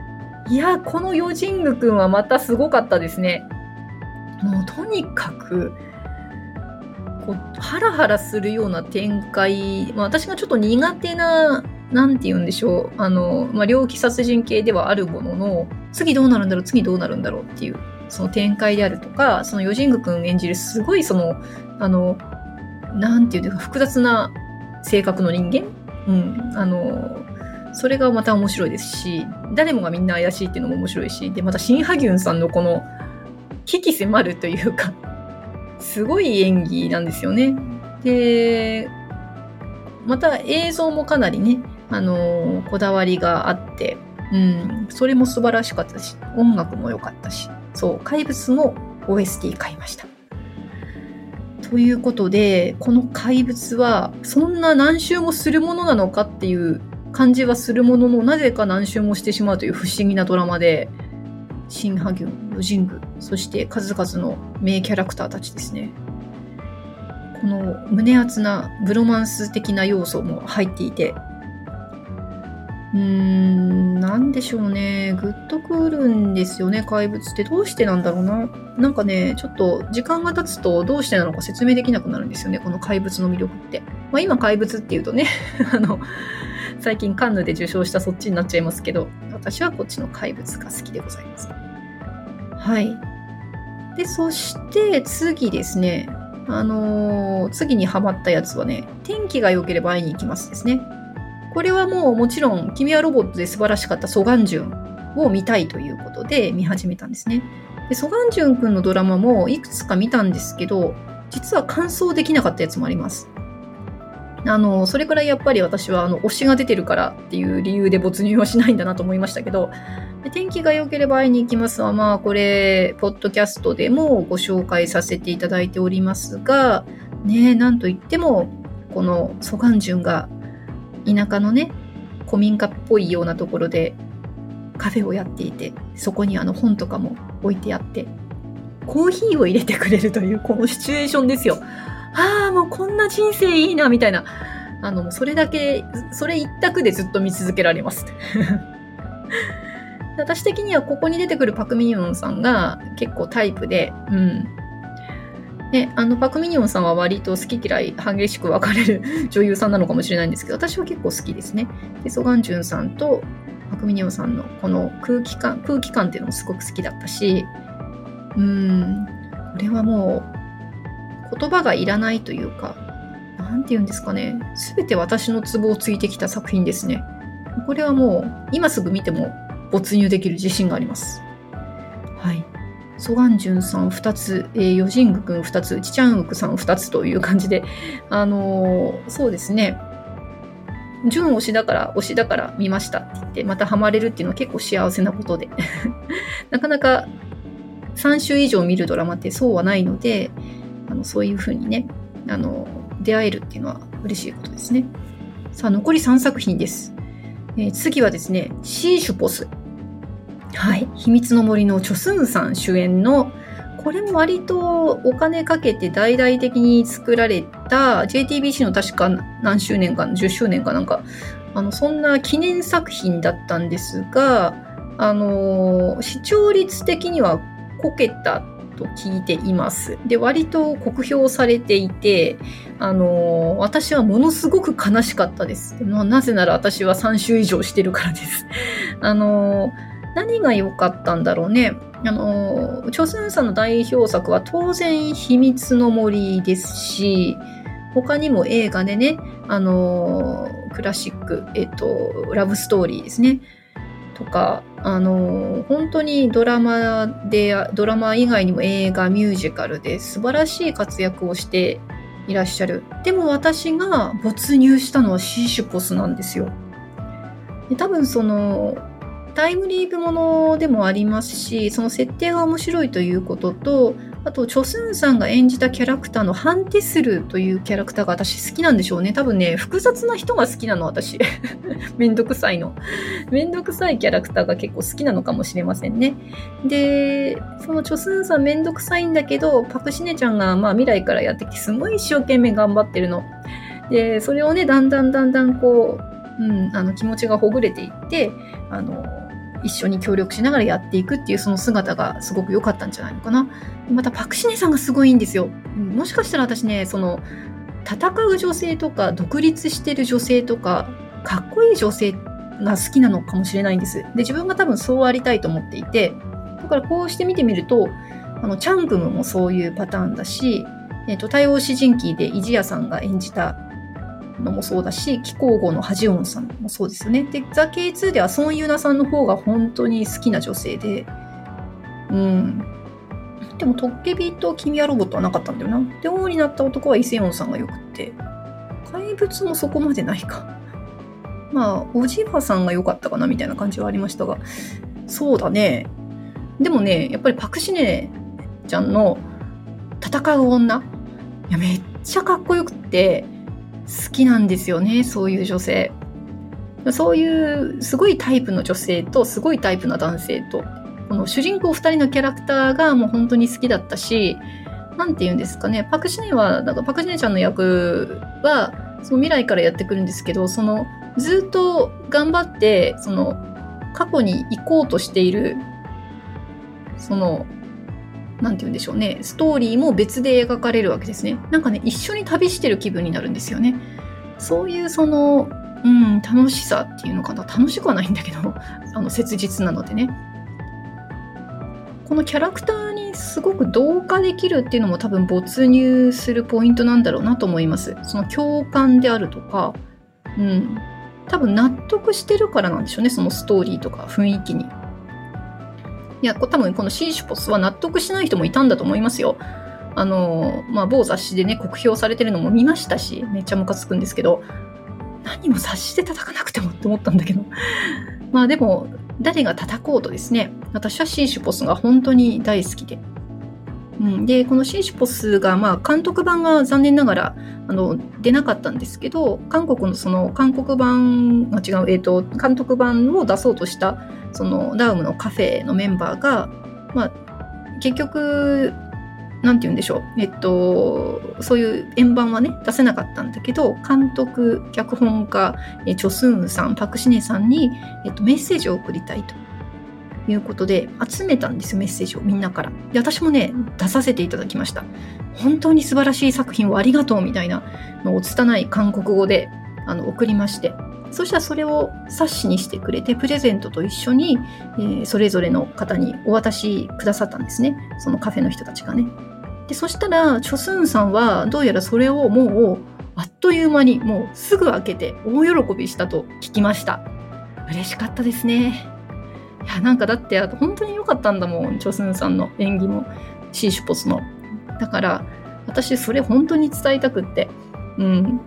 いや、このヨジングくんはまたすごかったですね。もうとにかく、こうハラハラするような展開、まあ、私がちょっと苦手な何て言うんでしょうあの、まあ、猟奇殺人系ではあるものの次どうなるんだろう次どうなるんだろうっていうその展開であるとかそのヨジング君演じるすごいそのあの何て言うんですか複雑な性格の人間、うん、あのそれがまた面白いですし誰もがみんな怪しいっていうのも面白いしでまたシン・ハギュンさんのこの危機迫るというかすごい演技なんですよね。で、また映像もかなりね、あのー、こだわりがあって、うん、それも素晴らしかったし、音楽も良かったし、そう、怪物の OST 買いました。ということで、この怪物は、そんな何周もするものなのかっていう感じはするものの、なぜか何周もしてしまうという不思議なドラマで、シン・ハギョン、ヨジング、そして数々の名キャラクターたちですね。この胸熱なブロマンス的な要素も入っていて、うーん、なんでしょうね。グッとくるんですよね、怪物って。どうしてなんだろうな。なんかね、ちょっと時間が経つとどうしてなのか説明できなくなるんですよね、この怪物の魅力って。まあ今怪物っていうとね、あの、最近カンヌで受賞したそっちになっちゃいますけど、私はこっちの怪物が好きでございます。はい。で、そして次ですね、あのー、次にハマったやつはね、天気が良ければ会いに行きますですね。これはもうもちろん、君はロボットで素晴らしかったソガンジュンを見たいということで見始めたんですね。で、ソガンジュン君のドラマもいくつか見たんですけど、実は完走できなかったやつもあります。あの、それくらいやっぱり私は、あの、推しが出てるからっていう理由で没入はしないんだなと思いましたけど、天気が良ければ会いに行きますは、まあ、これ、ポッドキャストでもご紹介させていただいておりますが、ね、なんといっても、このソガンジュンが田舎のね、古民家っぽいようなところでカフェをやっていて、そこにあの本とかも置いてあって、コーヒーを入れてくれるというこのシチュエーションですよ。ああ、もうこんな人生いいな、みたいな。あの、それだけ、それ一択でずっと見続けられます。私的にはここに出てくるパクミニオンさんが結構タイプで、うん。で、あの、パクミニオンさんは割と好き嫌い激しく分かれる 女優さんなのかもしれないんですけど、私は結構好きですね。で、ソガンジュンさんとパクミニオンさんのこの空気感、空気感っていうのもすごく好きだったし、うん、これはもう言葉がいらないというか、なんて言うんですかね、すべて私のツボをついてきた作品ですね。これはもう今すぐ見ても没入できる自信があります。はい。ソガンジュンさん2つ、えー、ヨジング君2つ、チチャンウクさん2つという感じで、あのー、そうですね。純推しだから推しだから見ましたって言ってまたハマれるっていうのは結構幸せなことで なかなか3週以上見るドラマってそうはないのであのそういうふうにねあの出会えるっていうのは嬉しいことですね。さあ残り3作品です、えー、次はですねシーシュポス。はい。秘密の森のチョスンさん主演のこれも割とお金かけて大々的に作られた JTBC の確か何周年か10周年かなんかあのそんな記念作品だったんですがあの視聴率的にはこけたと聞いています。で、割と酷評されていて、あの私はものすごく悲しかったです。なぜなら私は3週以上してるからです。あの何が良かったんだろうね。あの、朝鮮さんの代表作は当然秘密の森ですし、他にも映画でね、あの、クラシック、えっと、ラブストーリーですね。とか、あの、本当にドラマで、ドラマ以外にも映画、ミュージカルで素晴らしい活躍をしていらっしゃる。でも私が没入したのはシーシュポスなんですよ。で多分その、タイムリープものでもありますし、その設定が面白いということと、あと、チョスンさんが演じたキャラクターのハンティスルというキャラクターが私好きなんでしょうね。多分ね、複雑な人が好きなの、私。めんどくさいの。めんどくさいキャラクターが結構好きなのかもしれませんね。で、そのチョスンさんめんどくさいんだけど、パクシネちゃんがまあ未来からやってきて、すごい一生懸命頑張ってるの。で、それをね、だんだんだんだんこう、うん、あの気持ちがほぐれていって、あの、一緒に協力しながらやっていくっていうその姿がすごく良かったんじゃないのかな。またパクシネさんがすごいんですよ。もしかしたら私ね、その戦う女性とか独立してる女性とかかっこいい女性が好きなのかもしれないんです。で、自分が多分そうありたいと思っていて、だからこうして見てみると、あの、チャングムもそういうパターンだし、えっ、ー、と、対応詩人記でイジヤさんが演じたのもそうだし、気候号のハジオンさんもそうですよね。で、ザ・ケイ2ではソン・ユナさんの方が本当に好きな女性で、うん。でも、トッケビと君はロボットはなかったんだよな。で、王になった男はイセヨンさんがよくって、怪物もそこまでないか。まあ、おじいばさんが良かったかなみたいな感じはありましたが、そうだね。でもね、やっぱりパクシネちゃんの戦う女、いや、めっちゃかっこよくって、好きなんですよね、そういう女性。そういうすごいタイプの女性とすごいタイプな男性と、この主人公2人のキャラクターがもう本当に好きだったし、なんて言うんですかね、パクシネは、なんかパクシネちゃんの役は、その未来からやってくるんですけど、そのずっと頑張って、その過去に行こうとしている、そのなんて言うんでしょうね、ストーリーも別で描かれるわけですね。なんかね、一緒に旅してる気分になるんですよね。そういうその、うん、楽しさっていうのかな。楽しくはないんだけど あの切実なのでね。このキャラクターにすごく同化できるっていうのも多分没入するポイントなんだろうなと思います。その共感であるとかうん。多分納得してるからなんでしょうねそのストーリーとか雰囲気に。いや多分このシーシュポスは納得しない人もいたんだと思いますよあのまあ某雑誌でね酷評されてるのも見ましたしめっちゃムカつくんですけど何も察して叩かなくてもって思ったんだけど。まあでも、誰が叩こうとですね、私はシーシュポスが本当に大好きで。うん、で、このシーシュポスが、まあ、監督版が残念ながらあの出なかったんですけど、韓国のその韓国版、あ違う、えっ、ー、と、監督版を出そうとした、そのダウムのカフェのメンバーが、まあ、結局、なんて言うんでしょう。えっと、そういう円盤はね、出せなかったんだけど、監督、脚本家、チョスーンさん、パクシネさんに、えっと、メッセージを送りたいということで、集めたんですよ、メッセージをみんなから。で、私もね、出させていただきました。本当に素晴らしい作品をありがとうみたいなのを拙い韓国語であの送りまして、そしたらそれを冊子にしてくれて、プレゼントと一緒に、えー、それぞれの方にお渡しくださったんですね。そのカフェの人たちがね。でそしたらチョスンさんはどうやらそれをもうあっという間にもうすぐ開けて大喜びしたと聞きました。嬉しかったですね。いやなんかだって本当に良かったんだもんチョスンさんの演技も。シーシュポスの。だから私それ本当に伝えたくって。うん。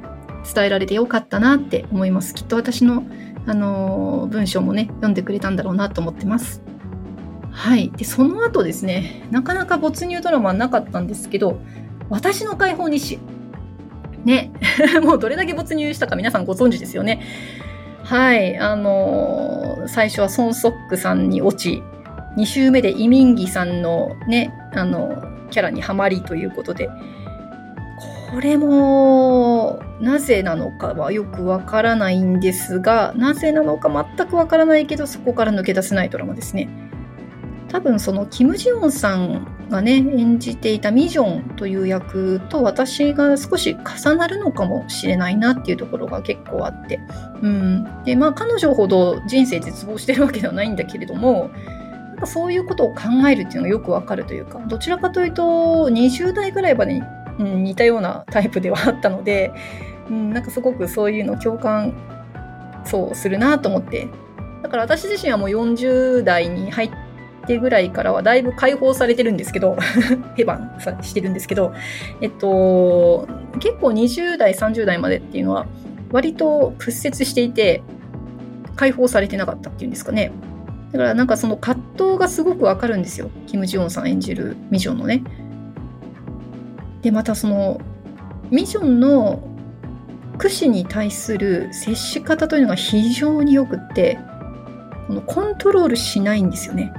伝えられてよかったなって思いますきっと私のあの、文章もね読んでくれたんだろうなと思ってますはい。で、その後ですね、なかなか没入ドラマはなかったんですけど、私の解放日誌。ね。もうどれだけ没入したか皆さんご存知ですよね。はい。あのー、最初はソン・ソックさんに落ち、2週目でイミンギさんのね、あの、キャラにはまりということで、これも、なぜなのかはよくわからないんですが、なぜなのか全くわからないけど、そこから抜け出せないドラマですね。多分そのキム・ジヨンさんがね演じていたミジョンという役と私が少し重なるのかもしれないなっていうところが結構あって、うん、でまあ彼女ほど人生絶望してるわけではないんだけれどもそういうことを考えるっていうのがよくわかるというかどちらかというと20代ぐらいまでに、うん、似たようなタイプではあったので、うん、なんかすごくそういうの共感そうするなと思ってだから私自身はもう40代に入ってぐらいからはだいぶ解放されてるんですけど、ヘバンさしてるんですけど、えっと、結構20代、30代までっていうのは、割と屈折していて、解放されてなかったっていうんですかね。だからなんかその葛藤がすごくわかるんですよ。キム・ジヨンさん演じるミジョンのね。で、またその、ミジョンの苦死に対する接し方というのが非常によくって、このコントロールしないんですよね。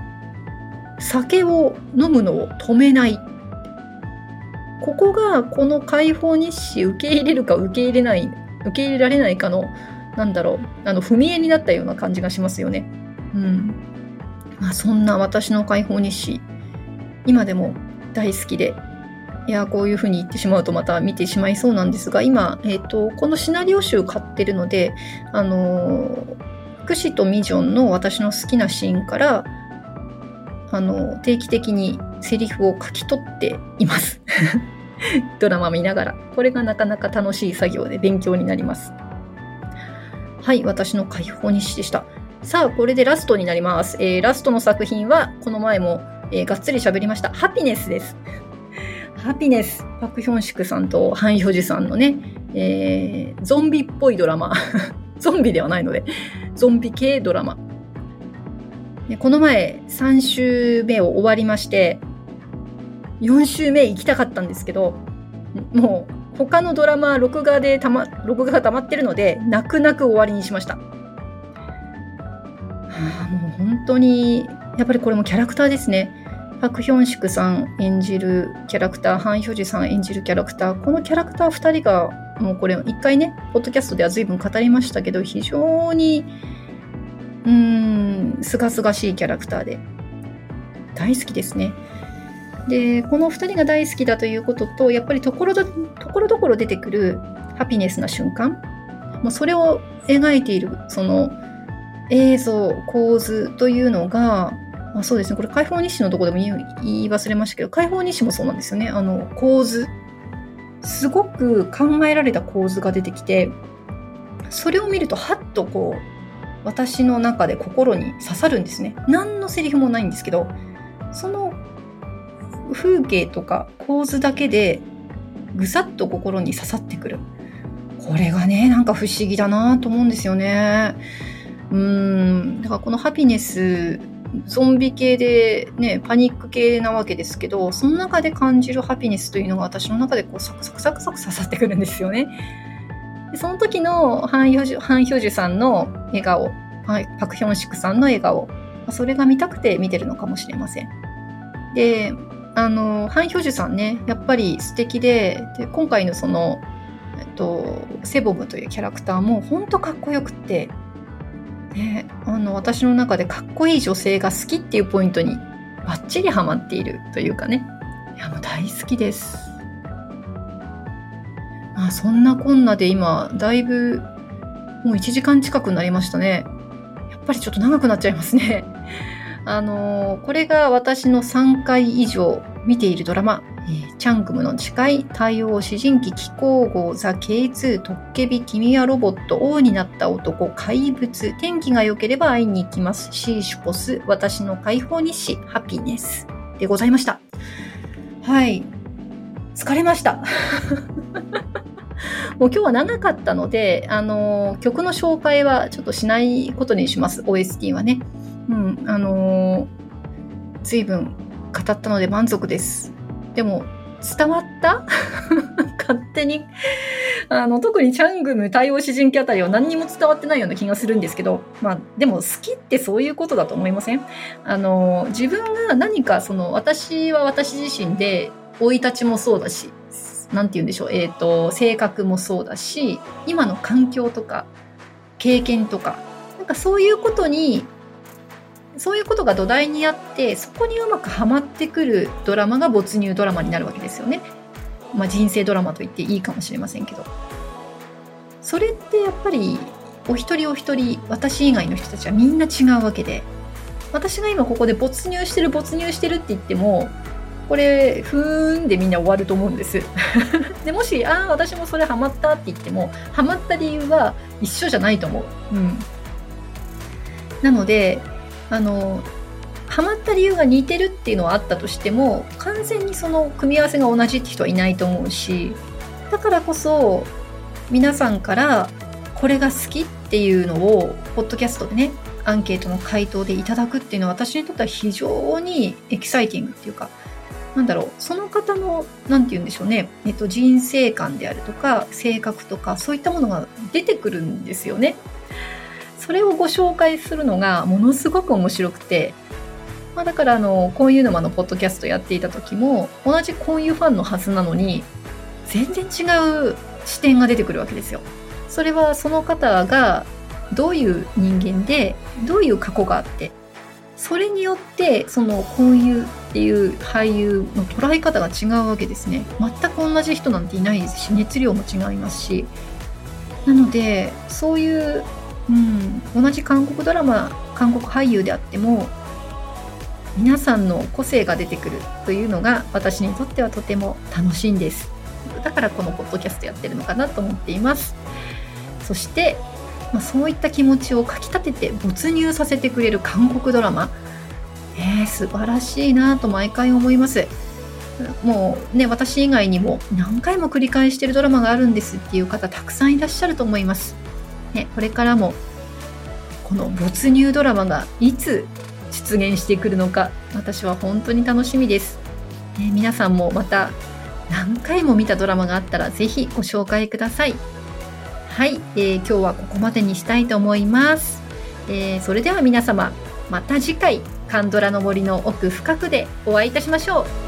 酒を飲むのを止めないここがこの解放日誌受け入れるか受け入れない受け入れられないかのなんだろうあの踏み絵になったような感じがしますよね。うんまあ、そんな私の解放日誌今でも大好きでいやこういうふうに言ってしまうとまた見てしまいそうなんですが今、えーと、このシナリオ集買ってるのであのクシとミジョンの私の好きなシーンからあの定期的にセリフを書き取っています。ドラマ見ながら。これがなかなか楽しい作業で勉強になります。はい私の解放日誌でした。さあこれでラストになります、えー、ラストの作品はこの前も、えー、がっつり喋りました。ハピネスです。ハピネスパクヒョンシクさんとハン・ヒョジさんのね、えー、ゾンビっぽいドラマ。ゾンビではないのでゾンビ系ドラマ。でこの前3週目を終わりまして4週目行きたかったんですけどもう他のドラマ録画でたま録画が溜まってるので泣く泣く終わりにしました、はあ、もう本当にやっぱりこれもキャラクターですね。パク・ヒョンシクさん演じるキャラクターハン・ヒョジさん演じるキャラクターこのキャラクター2人がもうこれ一回ねポッドキャストでは随分語りましたけど非常にうーん、すがすがしいキャラクターで、大好きですね。で、この2人が大好きだということと、やっぱりところどところどころ出てくるハピネスな瞬間。もうそれを描いているその映像構図というのがあそうですね。これ解放日誌のとこでも言い忘れましたけど解放日誌もそうなんですよね。あの構図。すごく考えられた構図が出てきてそれを見るとはっとこう私の中で心に刺さるんですね。何のセリフもないんですけどその風景とか構図だけでぐさっと心に刺さってくる。これがねなんか不思議だなと思うんですよね。うん。だからこのハピネスゾンビ系でねパニック系なわけですけどその中で感じるハピネスというのが私の中でこうサクサクサクサク刺さってくるんですよねでその時のハン・ヒョジュさんの笑顔パク・ヒョンシクさんの笑顔それが見たくて見てるのかもしれませんであのハン・ヒョジュさんねやっぱり素敵でで今回のその、えっと、セボムというキャラクターも本当かっこよくってね、あの私の中でかっこいい女性が好きっていうポイントにバッチリハマっているというかねいやもう大好きです。まあそんなこんなで今だいぶもう1時間近くなりましたね。やっぱりちょっと長くなっちゃいますね。あの、これが私の3回以上見ているドラマ、えー、チャンクムの誓い、対応詩人機、気候号、ザ・ K2、トッケビ、君はロボット、王になった男、怪物、天気が良ければ会いに行きます、シーシュポス、私の解放日誌、ハピネスでございました。はい。疲れました。もう今日は長かったので、あのー、曲の紹介はちょっとしないことにします。OST はね。うん、あのー、随分語ったので満足です。でも、伝わった？勝手に。あの、特にチャングム対応詩人記あたりは何にも伝わってないような気がするんですけど、まあ、でも好きってそういうことだと思いません？あの、自分が何かその、私は私自身で、生い立ちもそうだし、なんて言うんでしょう、えっ、ー、と、性格もそうだし、今の環境とか、経験とか、なんかそういうことにそういうことが土台にあってそこにうまくはまってくるドラマが没入ドラマになるわけですよね。まあ、人生ドラマと言っていいかもしれませんけど。それってやっぱりお一人お一人私以外の人たちはみんな違うわけで私が今ここで没入してる没入してるって言ってもこれふーんでみんな終わると思うんです。でもしああ私もそれハマったって言ってもハマった理由は一緒じゃないと思う、うん、なのであのハマった理由が似てるっていうのはあったとしても完全にその組み合わせが同じって人はいないと思うしだからこそ皆さんからこれが好きっていうのをポッドキャストでねアンケートの回答でいただくっていうのは私にとっては非常にエキサイティングっていうかなんだろうその方の何て言うんでしょうね、えっと、人生観であるとか性格とかそういったものが出てくるんですよね。それをご紹介するのがものすごく面白くて、まあ、だからあのこういうのもあのポッドキャストやっていた時も同じこういうファンのはずなのに全然違う視点が出てくるわけですよ。それはその方がどういう人間でどういう過去があってそれによってそのこういうっていう俳優の捉え方が違うわけですね全く同じ人なんていないですし熱量も違いますしなのでそういううん、同じ韓国ドラマ韓国俳優であっても皆さんの個性が出てくるというのが私にとってはとても楽しいんです。だからこのポッドキャストやってるのかなと思っています。そして、まあ、そういった気持ちをかきたてて没入させてくれる韓国ドラマ。えー、素晴らしいなと毎回思います。もうね私以外にも何回も繰り返してるドラマがあるんですっていう方たくさんいらっしゃると思います。ね、これからもこの没入ドラマがいつ出現してくるのか私は本当に楽しみです、ね、皆さんもまた何回も見たドラマがあったらぜひご紹介ください。はい、えー、今日はここまでにしたいと思います、えー、それでは皆様また次回カンドラの森の奥深くでお会いいたしましょう。